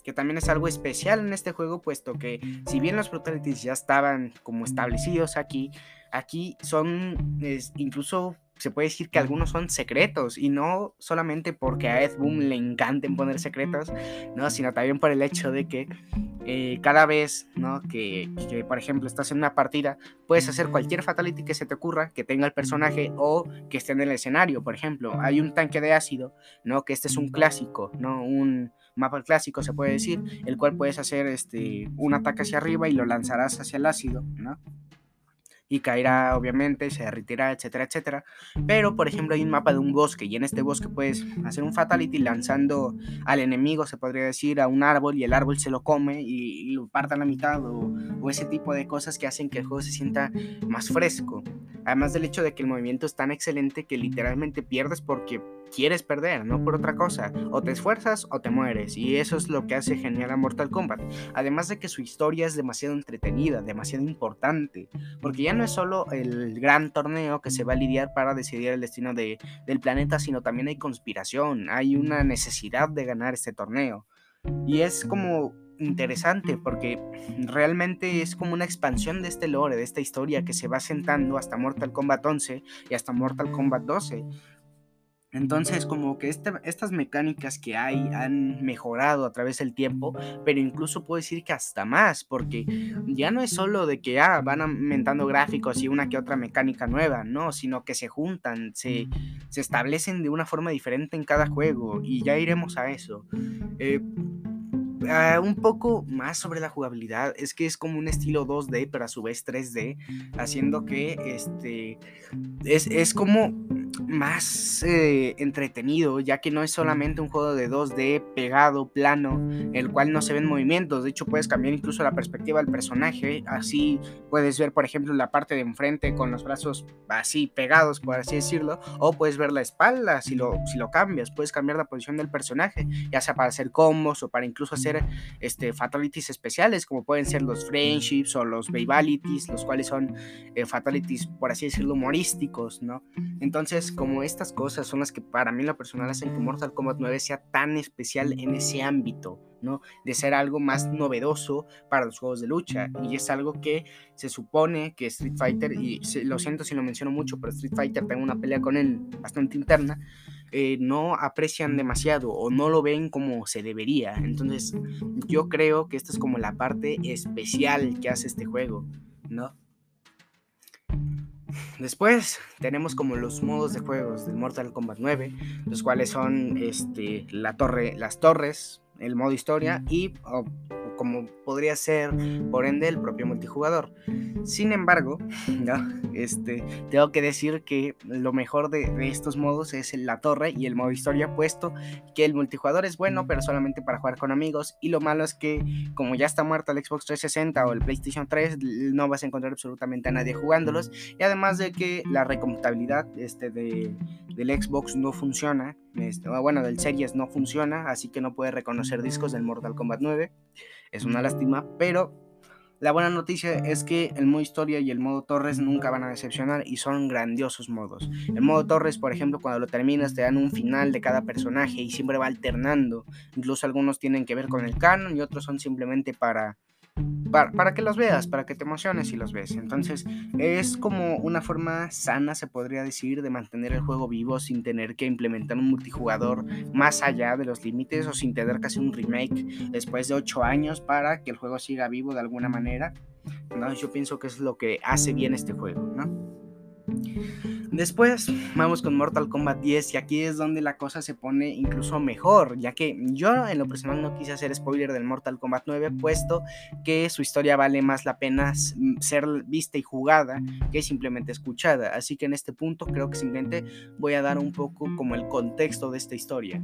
Que también es algo especial en este juego puesto que si bien los brutalities ya estaban como establecidos aquí aquí son incluso se puede decir que algunos son secretos y no solamente porque a Ed Boom le encanten poner secretos, no, sino también por el hecho de que eh, cada vez, ¿no? Que, que, por ejemplo estás en una partida, puedes hacer cualquier fatality que se te ocurra, que tenga el personaje o que esté en el escenario. Por ejemplo, hay un tanque de ácido, ¿no? Que este es un clásico, ¿no? Un mapa clásico se puede decir, el cual puedes hacer este, un ataque hacia arriba y lo lanzarás hacia el ácido, ¿no? Y caerá obviamente, se derretirá, etcétera, etcétera. Pero, por ejemplo, hay un mapa de un bosque y en este bosque puedes hacer un fatality lanzando al enemigo, se podría decir, a un árbol y el árbol se lo come y, lo parta a la mitad o, o, ese tipo de cosas que hacen que el juego se sienta más fresco. Además del hecho de que el movimiento es tan excelente que literalmente pierdes porque quieres perder, no por otra cosa. O te esfuerzas o te mueres. Y eso es lo que hace genial a Mortal Kombat. Además de que su historia es demasiado entretenida, demasiado importante. Porque ya no es solo el gran torneo que se va a lidiar para decidir el destino de, del planeta, sino también hay conspiración. Hay una necesidad de ganar este torneo. Y es como interesante porque realmente es como una expansión de este lore, de esta historia que se va sentando hasta Mortal Kombat 11 y hasta Mortal Kombat 12. Entonces, como que este, estas mecánicas que hay han mejorado a través del tiempo, pero incluso puedo decir que hasta más, porque ya no es solo de que ah, van aumentando gráficos y una que otra mecánica nueva, no, sino que se juntan, se, se establecen de una forma diferente en cada juego, y ya iremos a eso. Eh, Ah, un poco más sobre la jugabilidad, es que es como un estilo 2D, pero a su vez 3D, haciendo que este es, es como más eh, entretenido, ya que no es solamente un juego de 2D pegado, plano, el cual no se ven movimientos. De hecho, puedes cambiar incluso la perspectiva del personaje. Así puedes ver, por ejemplo, la parte de enfrente con los brazos así pegados, por así decirlo, o puedes ver la espalda si lo, si lo cambias. Puedes cambiar la posición del personaje, ya sea para hacer combos o para incluso hacer este, fatalities especiales, como pueden ser los friendships o los babalities, los cuales son eh, fatalities, por así decirlo, humorísticos, ¿no? Entonces, como estas cosas son las que para mí la personal hacen que Mortal Kombat 9 sea tan especial en ese ámbito, ¿no? De ser algo más novedoso para los juegos de lucha. Y es algo que se supone que Street Fighter, y lo siento si lo menciono mucho, pero Street Fighter tengo una pelea con él bastante interna, eh, no aprecian demasiado o no lo ven como se debería. Entonces, yo creo que esta es como la parte especial que hace este juego, ¿no? Después tenemos como los modos de juegos del Mortal Kombat 9, los cuales son este, la torre, las torres, el modo historia y como podría ser por ende el propio multijugador. Sin embargo, este, tengo que decir que lo mejor de, estos modos es la torre y el modo historia, puesto que el multijugador es bueno, pero solamente para jugar con amigos. Y lo malo es que, como ya está muerto el Xbox 360 o el PlayStation 3, no vas a encontrar absolutamente a nadie jugándolos. Y además de que la recomputabilidad este, de, del Xbox no funciona, este, bueno, del Series no funciona, así que no puede reconocer discos del Mortal Kombat 9. Es una lástima, pero la buena noticia es que el modo historia y el modo Torres nunca van a decepcionar y son grandiosos modos. El modo Torres, por ejemplo, cuando lo terminas te dan un final de cada personaje y siempre va alternando. Incluso algunos tienen que ver con el canon y otros son simplemente para para, que los veas, para que te emociones y los ves. Entonces es como una forma sana, se podría decir, de mantener el juego vivo sin tener que implementar un multijugador más allá de los límites o sin tener que hacer un remake después de 8 años para que el juego siga vivo de alguna manera. Entonces yo pienso que es lo que hace bien este juego, ¿no? Después vamos con Mortal Kombat 10 y aquí es donde la cosa se pone incluso mejor, ya que yo en lo personal no quise hacer spoiler del Mortal Kombat 9, puesto que su historia vale más la pena ser vista y jugada que simplemente escuchada. Así que en este punto creo que simplemente voy a dar un poco como el contexto de esta historia.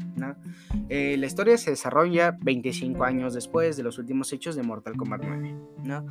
Eh, la historia se desarrolla 25 años después de los últimos hechos de Mortal Kombat 9. ¿no?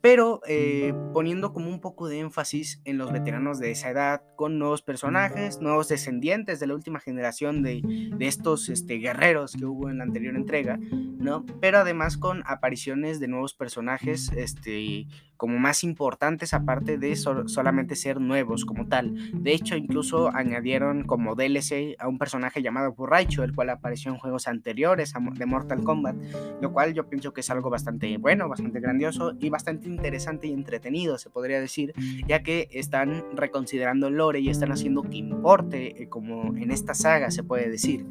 Pero eh, poniendo como un poco de énfasis en los veteranos de esa edad, con nuevos personajes, nuevos descendientes de la última generación de, estos este, guerreros que hubo en la anterior entrega, ¿no? Pero además con apariciones de nuevos personajes, este, como más importantes aparte de solamente ser nuevos como tal. De hecho, incluso añadieron como DLC a un personaje llamado Burraicho, el cual apareció en juegos anteriores de Mortal Kombat, lo cual yo pienso que es algo bastante bueno, bastante grandioso y bastante interesante y entretenido, se podría decir, ya que están reconsiderando el lore y están haciendo que importe, eh, como en esta saga se puede decir.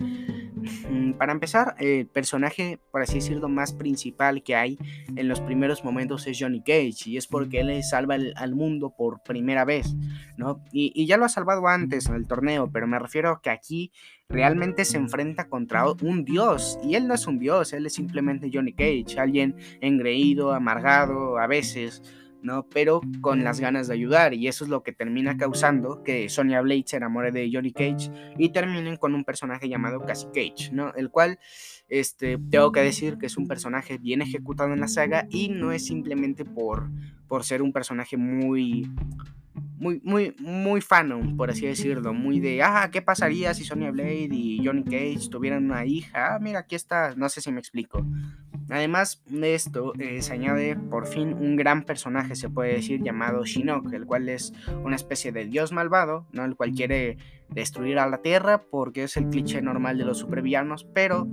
Mm, para empezar, el personaje, por así decirlo, más principal que hay en los primeros momentos es Johnny Cage, y es porque él salva al mundo por primera vez, ¿no? Y, ya lo ha salvado antes en el torneo, pero me refiero a que aquí realmente se enfrenta contra un dios, y él no es un dios, él es simplemente Johnny Cage, alguien engreído, amargado, a veces, ¿no? Pero con las ganas de ayudar y eso es lo que termina causando que Sonya Blade se enamore de Johnny Cage y terminen con un personaje llamado Cassie Cage, ¿no? El cual, este, tengo que decir que es un personaje bien ejecutado en la saga y no es simplemente por, por ser un personaje muy muy, muy, muy fanon, por así decirlo, muy de, ah, ¿qué pasaría si Sonya Blade y Johnny Cage tuvieran una hija? Ah, mira, aquí está, no sé si me explico. Además de esto, eh, se añade por fin un gran personaje, se puede decir, llamado Shinnok, el cual es una especie de dios malvado, ¿no? el cual quiere destruir a la Tierra porque es el cliché normal de los supervillanos, pero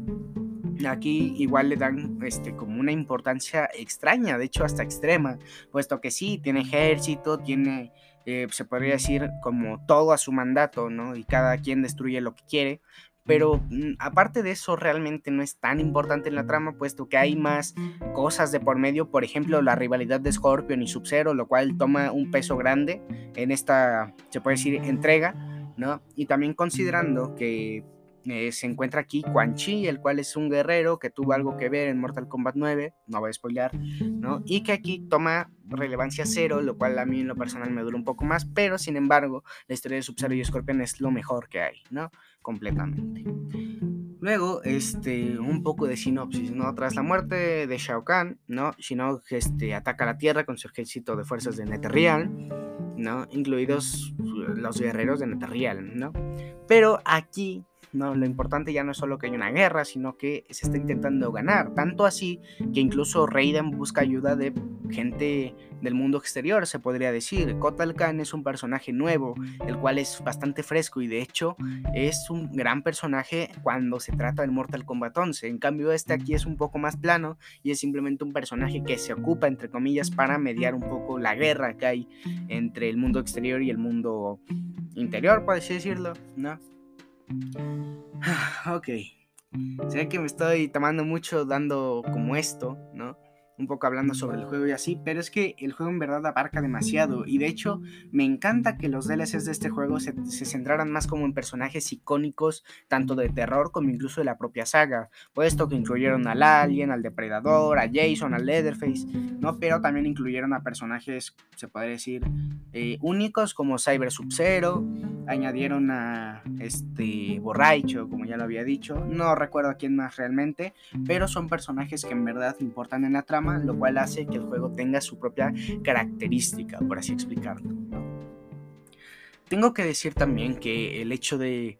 aquí igual le dan este, como una importancia extraña, de hecho hasta extrema, puesto que sí, tiene ejército, tiene, eh, se podría decir, como todo a su mandato, ¿no? Y cada quien destruye lo que quiere, pero mm, aparte de eso realmente no es tan importante en la trama, puesto que hay más cosas de por medio, por ejemplo la rivalidad de Scorpion y Sub-Zero, lo cual toma un peso grande en esta, se puede decir, entrega, ¿no? Y también considerando que eh, se encuentra aquí Quan Chi, el cual es un guerrero que tuvo algo que ver en Mortal Kombat 9, no voy a spoilear, ¿no? Y que aquí toma relevancia cero, lo cual a mí en lo personal me dura un poco más, pero sin embargo, la historia de Sub-Zero y Scorpion es lo mejor que hay, ¿no? Completamente. Luego, este, un poco de sinopsis, ¿no? Tras la muerte de Shao Kahn, ¿no? Shinnok este, ataca la Tierra con su ejército de fuerzas de Netherrealm, ¿no? Incluidos los guerreros de Netherrealm, ¿no? Pero aquí ¿no? Lo importante ya no es solo que hay una guerra, sino que se está intentando ganar. Tanto así que incluso Raiden busca ayuda de gente del mundo exterior, se podría decir. Kotal Khan es un personaje nuevo, el cual es bastante fresco y de hecho es un gran personaje cuando se trata del Mortal Kombat 11. En cambio, este aquí es un poco más plano y es simplemente un personaje que se ocupa, entre comillas, para mediar un poco la guerra que hay entre el mundo exterior y el mundo interior, por así decirlo, ¿no? Ok. Sé que me estoy tomando mucho dando como esto, ¿no? Un poco hablando sobre el juego y así, pero es que el juego en verdad abarca demasiado y de hecho me encanta que los DLCs de este juego se, centraran más como en personajes icónicos, tanto de terror como incluso de la propia saga, puesto que incluyeron al Alien, al Depredador, a Jason, al Leatherface, ¿no? Pero también incluyeron a personajes, se podría decir, eh, únicos como Cyber Sub-Zero, añadieron a este Borracho, como ya lo había dicho, no recuerdo a quién más realmente, pero son personajes que en verdad importan en la trama lo cual hace que el juego tenga su propia característica, por así explicarlo. Tengo que decir también que el hecho de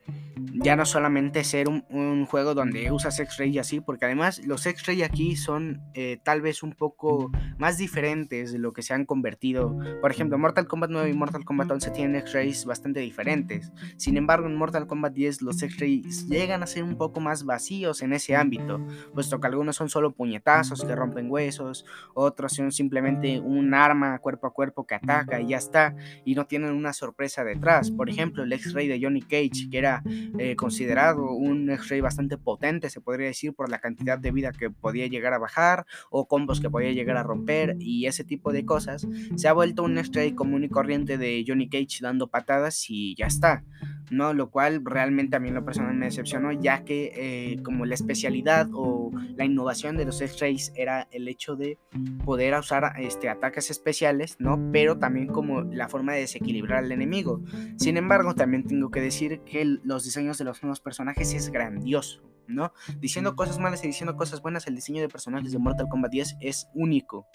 ya no solamente ser un, juego donde usas X-Ray y así, porque además los X-Ray aquí son eh, tal vez un poco más diferentes de lo que se han convertido. Por ejemplo, Mortal Kombat 9 y Mortal Kombat 11 tienen X-Rays bastante diferentes. Sin embargo, en Mortal Kombat 10 los X-Rays llegan a ser un poco más vacíos en ese ámbito, puesto que algunos son solo puñetazos que rompen huesos, otros son simplemente un arma cuerpo a cuerpo que ataca y ya está, y no tienen una sorpresa de por ejemplo, el X-Ray de Johnny Cage, que era eh, considerado un X-Ray bastante potente, se podría decir, por la cantidad de vida que podía llegar a bajar o combos que podía llegar a romper y ese tipo de cosas, se ha vuelto un X-Ray común y corriente de Johnny Cage dando patadas y ya está. ¿No? Lo cual realmente a mí lo personal me decepcionó, ya que eh, como la especialidad o la innovación de los X-Rays era el hecho de poder usar este, ataques especiales, ¿no? Pero también como la forma de desequilibrar al enemigo. Sin embargo, también tengo que decir que los diseños de los nuevos personajes es grandioso. ¿No? Diciendo cosas malas y diciendo cosas buenas, el diseño de personajes de Mortal Kombat 10 es único,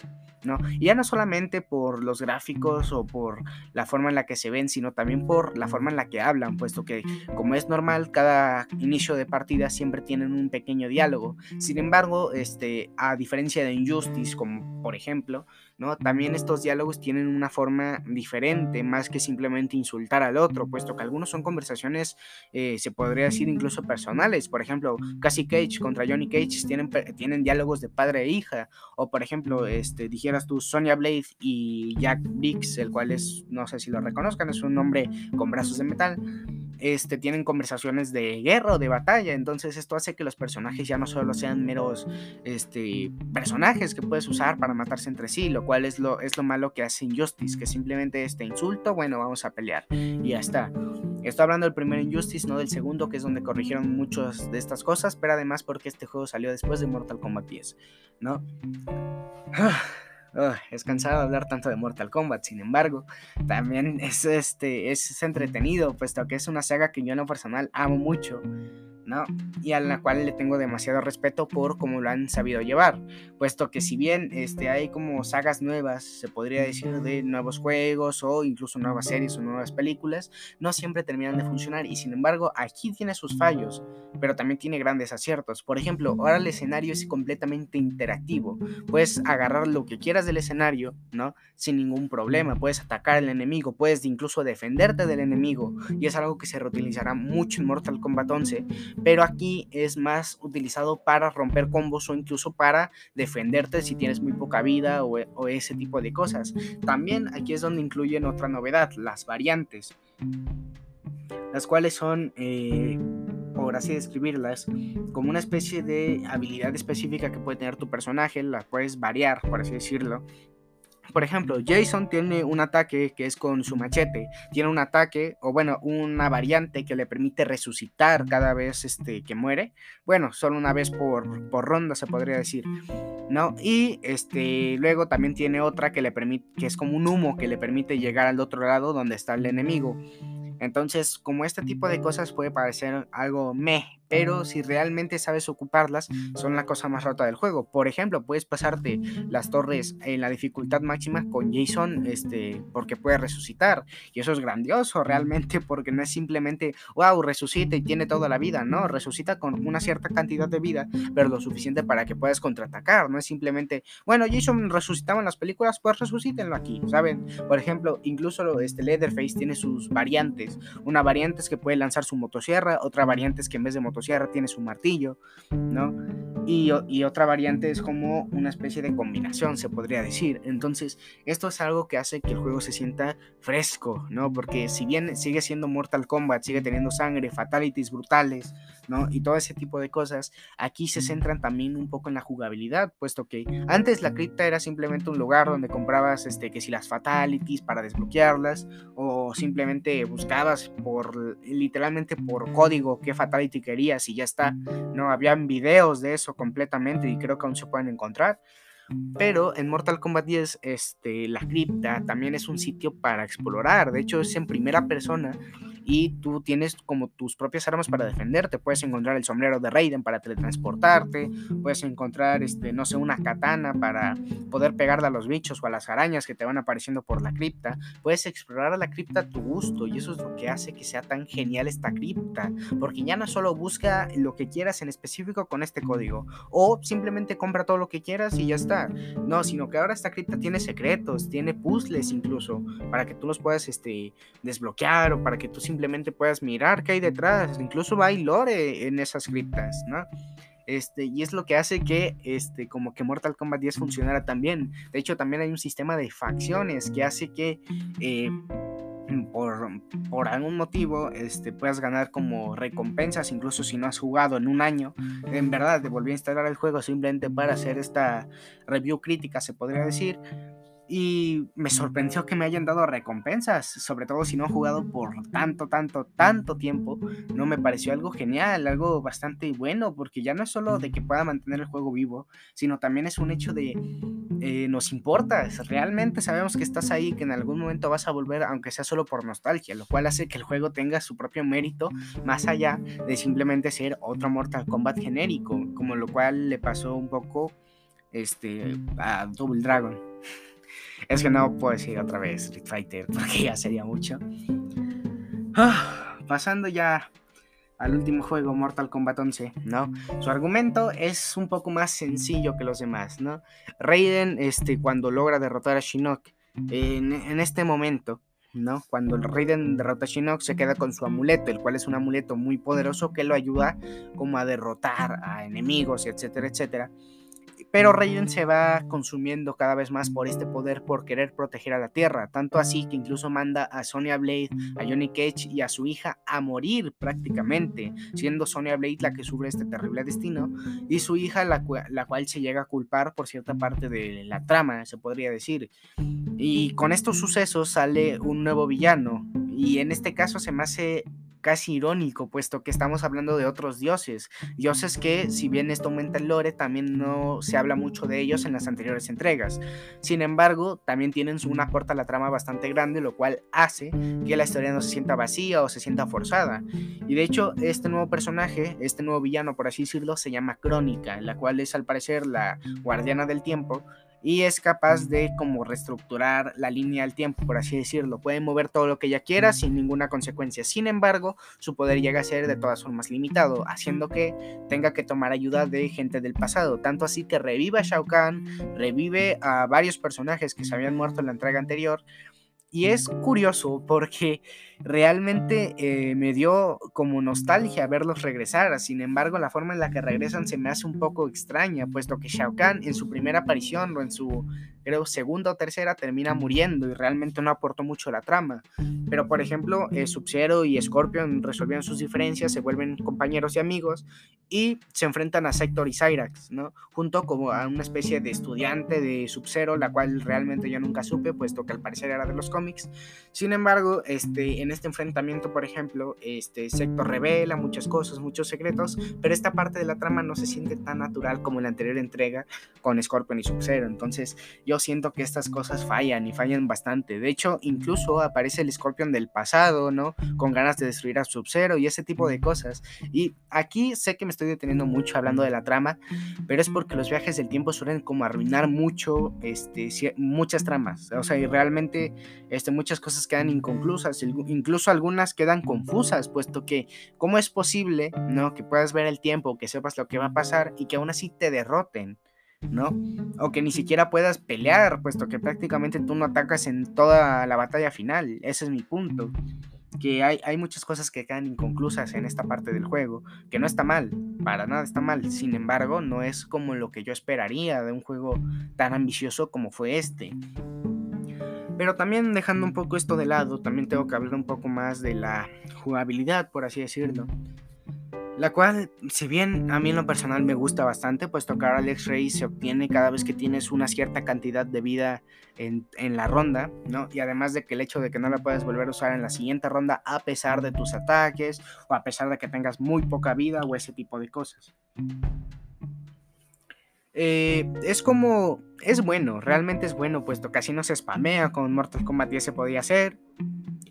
¿no? Y ya no solamente por los gráficos o por la forma en la que se ven, sino también por la forma en la que hablan, puesto que, como es normal, cada inicio de partida siempre tienen un pequeño diálogo. Sin embargo, este, a diferencia de Injustice, como por ejemplo, ¿no? También estos diálogos tienen una forma diferente, más que simplemente insultar al otro, puesto que algunos son conversaciones, eh, se podría decir incluso personales. Por ejemplo, Cassie Cage contra Johnny Cage tienen, tienen diálogos de padre e hija. O por ejemplo, este, dijeras tú Sonya Blade y Jack Biggs, el cual es, no sé si lo reconozcan, es un hombre con brazos de metal este, tienen conversaciones de guerra o de batalla. Entonces esto hace que los personajes ya no solo sean meros este, personajes que puedes usar para matarse entre sí, lo cual es lo, es lo malo que hace Injustice, que simplemente este insulto, bueno, vamos a pelear y ya está. Estoy hablando del primer Injustice, no del segundo, que es donde corrigieron muchas de estas cosas, pero además porque este juego salió después de Mortal Kombat 10, ¿no? Es cansado hablar tanto de Mortal Kombat, sin embargo, también es, este, es entretenido, puesto que es una saga que yo en lo personal amo mucho. ¿No? Y a la cual le tengo demasiado respeto por cómo lo han sabido llevar, puesto que si bien este, hay como sagas nuevas, se podría decir, de nuevos juegos o incluso nuevas series o nuevas películas, no siempre terminan de funcionar y sin embargo aquí tiene sus fallos, pero también tiene grandes aciertos. Por ejemplo, ahora el escenario es completamente interactivo, puedes agarrar lo que quieras del escenario, ¿no? Sin ningún problema, puedes atacar al enemigo, puedes incluso defenderte del enemigo y es algo que se reutilizará mucho en Mortal Kombat 11 pero aquí es más utilizado para romper combos o incluso para defenderte si tienes muy poca vida o, ese tipo de cosas. También aquí es donde incluyen otra novedad, las variantes, las cuales son... Eh, por así describirlas, como una especie de habilidad específica que puede tener tu personaje, la puedes variar, por así decirlo, por ejemplo, Jason tiene un ataque que es con su machete. Tiene un ataque, o bueno, una variante que le permite resucitar cada vez este, que muere. Bueno, solo una vez por, por ronda se podría decir. ¿No? Y este, luego también tiene otra que le permite, que es como un humo que le permite llegar al otro lado donde está el enemigo. Entonces, como este tipo de cosas puede parecer algo meh, pero si realmente sabes ocuparlas, son la cosa más rota del juego. Por ejemplo, puedes pasarte las torres en la dificultad máxima con Jason, este, porque puede resucitar. Y eso es grandioso realmente, porque no es simplemente, wow, resucita y tiene toda la vida, no, resucita con una cierta cantidad de vida, pero lo suficiente para que puedas contraatacar. No es simplemente, bueno, Jason resucitaba en las películas, pues resucítenlo aquí, ¿saben? Por ejemplo, incluso este Leatherface tiene sus variantes. Una variante es que puede lanzar su motosierra, otra variante es que en vez de motosierra, sierra tiene su martillo, ¿no? Y, y, otra variante es como una especie de combinación, se podría decir. Entonces, esto es algo que hace que el juego se sienta fresco, ¿no? Porque si bien sigue siendo Mortal Kombat, sigue teniendo sangre, fatalities brutales, ¿no? Y todo ese tipo de cosas, aquí se centran también un poco en la jugabilidad, puesto que antes la cripta era simplemente un lugar donde comprabas, este, que si las fatalities para desbloquearlas, o simplemente buscabas por, literalmente por código qué fatality querías y ya está. No, habían videos de eso completamente y creo que aún se pueden encontrar. Pero en Mortal Kombat 10, este, la cripta también es un sitio para explorar. De hecho, es en primera persona y tú tienes como tus propias armas para defenderte. Puedes encontrar el sombrero de Raiden para teletransportarte, puedes encontrar, este, no sé, una katana para poder pegarle a los bichos o a las arañas que te van apareciendo por la cripta. Puedes explorar la cripta a tu gusto y eso es lo que hace que sea tan genial esta cripta, porque ya no solo busca lo que quieras en específico con este código o simplemente compra todo lo que quieras y ya está. No, sino que ahora esta cripta tiene secretos, tiene puzzles incluso para que tú los puedas este, desbloquear o para que tú simplemente puedas mirar qué hay detrás. Incluso hay lore en esas criptas, ¿no? Este, y es lo que hace que este, como que Mortal Kombat 10 funcionara también. De hecho, también hay un sistema de facciones que hace que eh, por, por, algún motivo este, puedas ganar como recompensas, incluso si no has jugado en un año. En verdad, te volví a instalar el juego simplemente para hacer esta review crítica, se podría decir y me sorprendió que me hayan dado recompensas, sobre todo si no he jugado por tanto, tanto, tanto tiempo. No me pareció algo genial, algo bastante bueno, porque ya no es solo de que pueda mantener el juego vivo, sino también es un hecho de eh, nos importa, realmente sabemos que estás ahí, que en algún momento vas a volver, aunque sea solo por nostalgia, lo cual hace que el juego tenga su propio mérito, más allá de simplemente ser otro Mortal Kombat genérico, como lo cual le pasó un poco este, a Double Dragon. Es que no puedo decir otra vez Street Fighter porque ya sería mucho. Ah, pasando ya al último juego, Mortal Kombat 11, ¿no? Su argumento es un poco más sencillo que los demás, ¿no? Raiden, este, cuando logra derrotar a Shinnok, en, en este momento, ¿no? Cuando Raiden derrota a Shinnok, se queda con su amuleto, el cual es un amuleto muy poderoso que lo ayuda como a derrotar a enemigos, etcétera, etcétera. Pero Raiden se va consumiendo cada vez más por este poder por querer proteger a la Tierra, tanto así que incluso manda a Sonya Blade, a Johnny Cage y a su hija a morir prácticamente, siendo Sonya Blade la que sufre este terrible destino y su hija la, la cual se llega a culpar por cierta parte de la trama, se podría decir. Y con estos sucesos sale un nuevo villano y en este caso se me hace casi irónico, puesto que estamos hablando de otros dioses, dioses que, si bien esto aumenta el lore, también no se habla mucho de ellos en las anteriores entregas. Sin embargo, también tienen una aporta a la trama bastante grande, lo cual hace que la historia no se sienta vacía o se sienta forzada. Y de hecho, este nuevo personaje, este nuevo villano, por así decirlo, se llama Crónica, la cual es al parecer la guardiana del tiempo, y es capaz de como reestructurar la línea del tiempo, por así decirlo. Puede mover todo lo que ella quiera sin ninguna consecuencia. Sin embargo, su poder llega a ser de todas formas limitado, haciendo que tenga que tomar ayuda de gente del pasado. Tanto así que revive a Shao Kahn, revive a varios personajes que se habían muerto en la entrega anterior y es curioso porque realmente eh, me dio como nostalgia verlos regresar. Sin embargo, la forma en la que regresan se me hace un poco extraña, puesto que Shao Kahn en su primera aparición o en su creo segunda o tercera termina muriendo y realmente no aportó mucho a la trama. Pero por ejemplo, eh, Sub-Zero y Scorpion resolvieron sus diferencias, se vuelven compañeros y amigos y se enfrentan a Sector y Cyrax, ¿no? Junto como a una especie de estudiante de Sub-Zero, la cual realmente yo nunca supe, puesto que al parecer era de los cómics. Sin embargo, este, en este enfrentamiento, por ejemplo, este, Sector revela muchas cosas, muchos secretos, pero esta parte de la trama no se siente tan natural como en la anterior entrega con Scorpion y Sub-Zero. Entonces, yo siento que estas cosas fallan y fallan bastante. De hecho, incluso aparece el Scorpion del pasado, ¿no? Con ganas de destruir a Sub-Zero y ese tipo de cosas. Y aquí sé que me estoy estoy deteniendo mucho hablando de la trama, pero es porque los viajes del tiempo suelen como arruinar mucho, este, muchas tramas. O sea, y realmente este, muchas cosas quedan inconclusas, incluso algunas quedan confusas, puesto que cómo es posible, ¿no? Que puedas ver el tiempo, que sepas lo que va a pasar y que aún así te derroten. ¿No? O que ni siquiera puedas pelear, puesto que prácticamente tú no atacas en toda la batalla final. Ese es mi punto que hay, hay, muchas cosas que quedan inconclusas en esta parte del juego, que no está mal, para nada está mal, sin embargo no es como lo que yo esperaría de un juego tan ambicioso como fue este. Pero también dejando un poco esto de lado, también tengo que hablar un poco más de la jugabilidad, por así decirlo la cual, si bien a mí en lo personal me gusta bastante, pues tocar al X-Ray se obtiene cada vez que tienes una cierta cantidad de vida en, la ronda, ¿no? Y además de que el hecho de que no la puedes volver a usar en la siguiente ronda a pesar de tus ataques o a pesar de que tengas muy poca vida o ese tipo de cosas. Eh, es como, es bueno, realmente es bueno, puesto que así no se spamea, con Mortal Kombat 10 se podía hacer,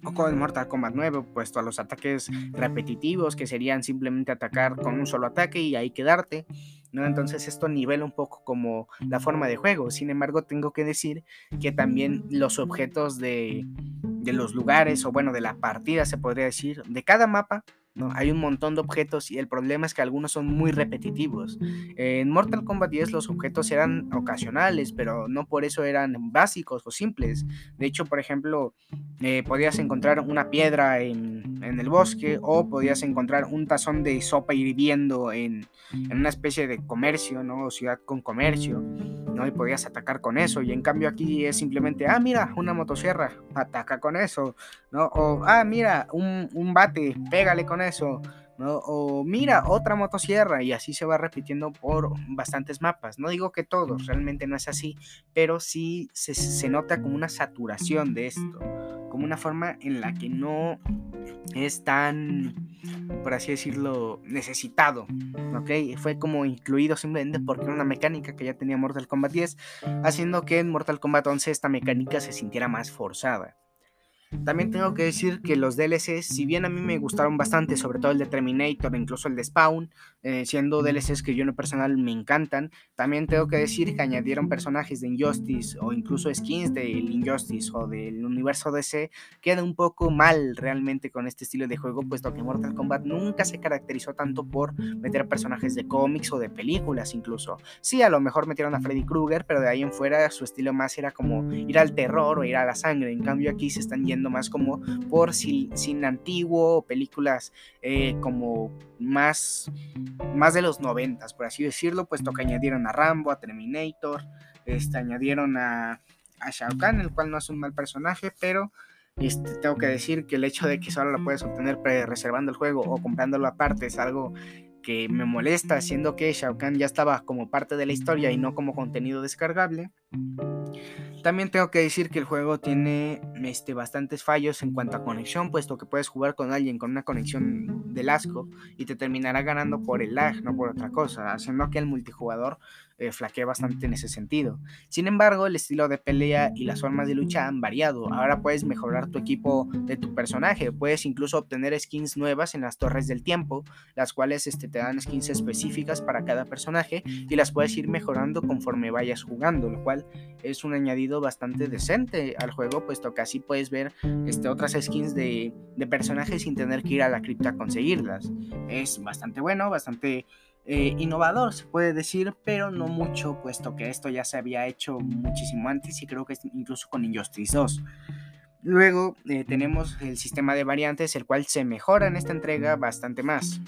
o con Mortal Kombat 9, puesto a los ataques repetitivos, que serían simplemente atacar con un solo ataque y ahí quedarte. ¿no? Entonces esto nivela un poco como la forma de juego. Sin embargo, tengo que decir que también los objetos de, de los lugares, o bueno, de la partida se podría decir, de cada mapa, ¿no? Hay un montón de objetos y el problema es que algunos son muy repetitivos. En Mortal Kombat 10 los objetos eran ocasionales, pero no por eso eran básicos o simples. De hecho, por ejemplo, eh, podías encontrar una piedra en, el bosque o podías encontrar un tazón de sopa hirviendo en, en una especie de comercio, ¿no? ciudad con comercio, ¿no? Y podías atacar con eso. Y en cambio aquí es simplemente, ah, mira, una motosierra, ataca con eso, ¿no? O, ah, mira, un, un bate, pégale con eso. O mira, otra motosierra y así se va repitiendo por bastantes mapas. No digo que todos, realmente no es así, pero sí se, se, nota como una saturación de esto, como una forma en la que no es tan, por así decirlo, necesitado, ¿ok? Fue como incluido simplemente porque era una mecánica que ya tenía Mortal Kombat 10, haciendo que en Mortal Kombat 11 esta mecánica se sintiera más forzada. También tengo que decir que los DLCs, si bien a mí me gustaron bastante, sobre todo el de Terminator, incluso el de Spawn, eh, siendo DLCs que yo en lo personal me encantan, también tengo que decir que añadieron personajes de Injustice o incluso skins del Injustice o del universo DC, queda un poco mal realmente con este estilo de juego, puesto que Mortal Kombat nunca se caracterizó tanto por meter personajes de cómics o de películas incluso. Sí, a lo mejor metieron a Freddy Krueger, pero de ahí en fuera su estilo más era como ir al terror o ir a la sangre. En cambio aquí se están yendo más como por sin antiguo, películas eh, como más, más de los noventas, por así decirlo, puesto que añadieron a Rambo, a Terminator, este, añadieron a, a Shao Kahn, el cual no es un mal personaje, pero este, tengo que decir que el hecho de que solo lo puedes obtener reservando el juego o comprándolo aparte es algo que me molesta, siendo que Shao Kahn ya estaba como parte de la historia y no como contenido descargable. También tengo que decir que el juego tiene este, bastantes fallos en cuanto a conexión, puesto que puedes jugar con alguien con una conexión del asco y te terminará ganando por el lag, no por otra cosa, haciendo que el multijugador eh, flaquea bastante en ese sentido. Sin embargo, el estilo de pelea y las formas de lucha han variado. Ahora puedes mejorar tu equipo de tu personaje, puedes incluso obtener skins nuevas en las torres del tiempo, las cuales este, te dan skins específicas para cada personaje y las puedes ir mejorando conforme vayas jugando, lo cual es un añadido bastante decente al juego, puesto que así puedes ver este, otras skins de, de personajes sin tener que ir a la cripta a conseguirlas. Es bastante bueno, bastante eh, innovador, se puede decir, pero no mucho, puesto que esto ya se había hecho muchísimo antes y creo que incluso con Injustice 2. Luego eh, tenemos el sistema de variantes, el cual se mejora en esta entrega bastante más.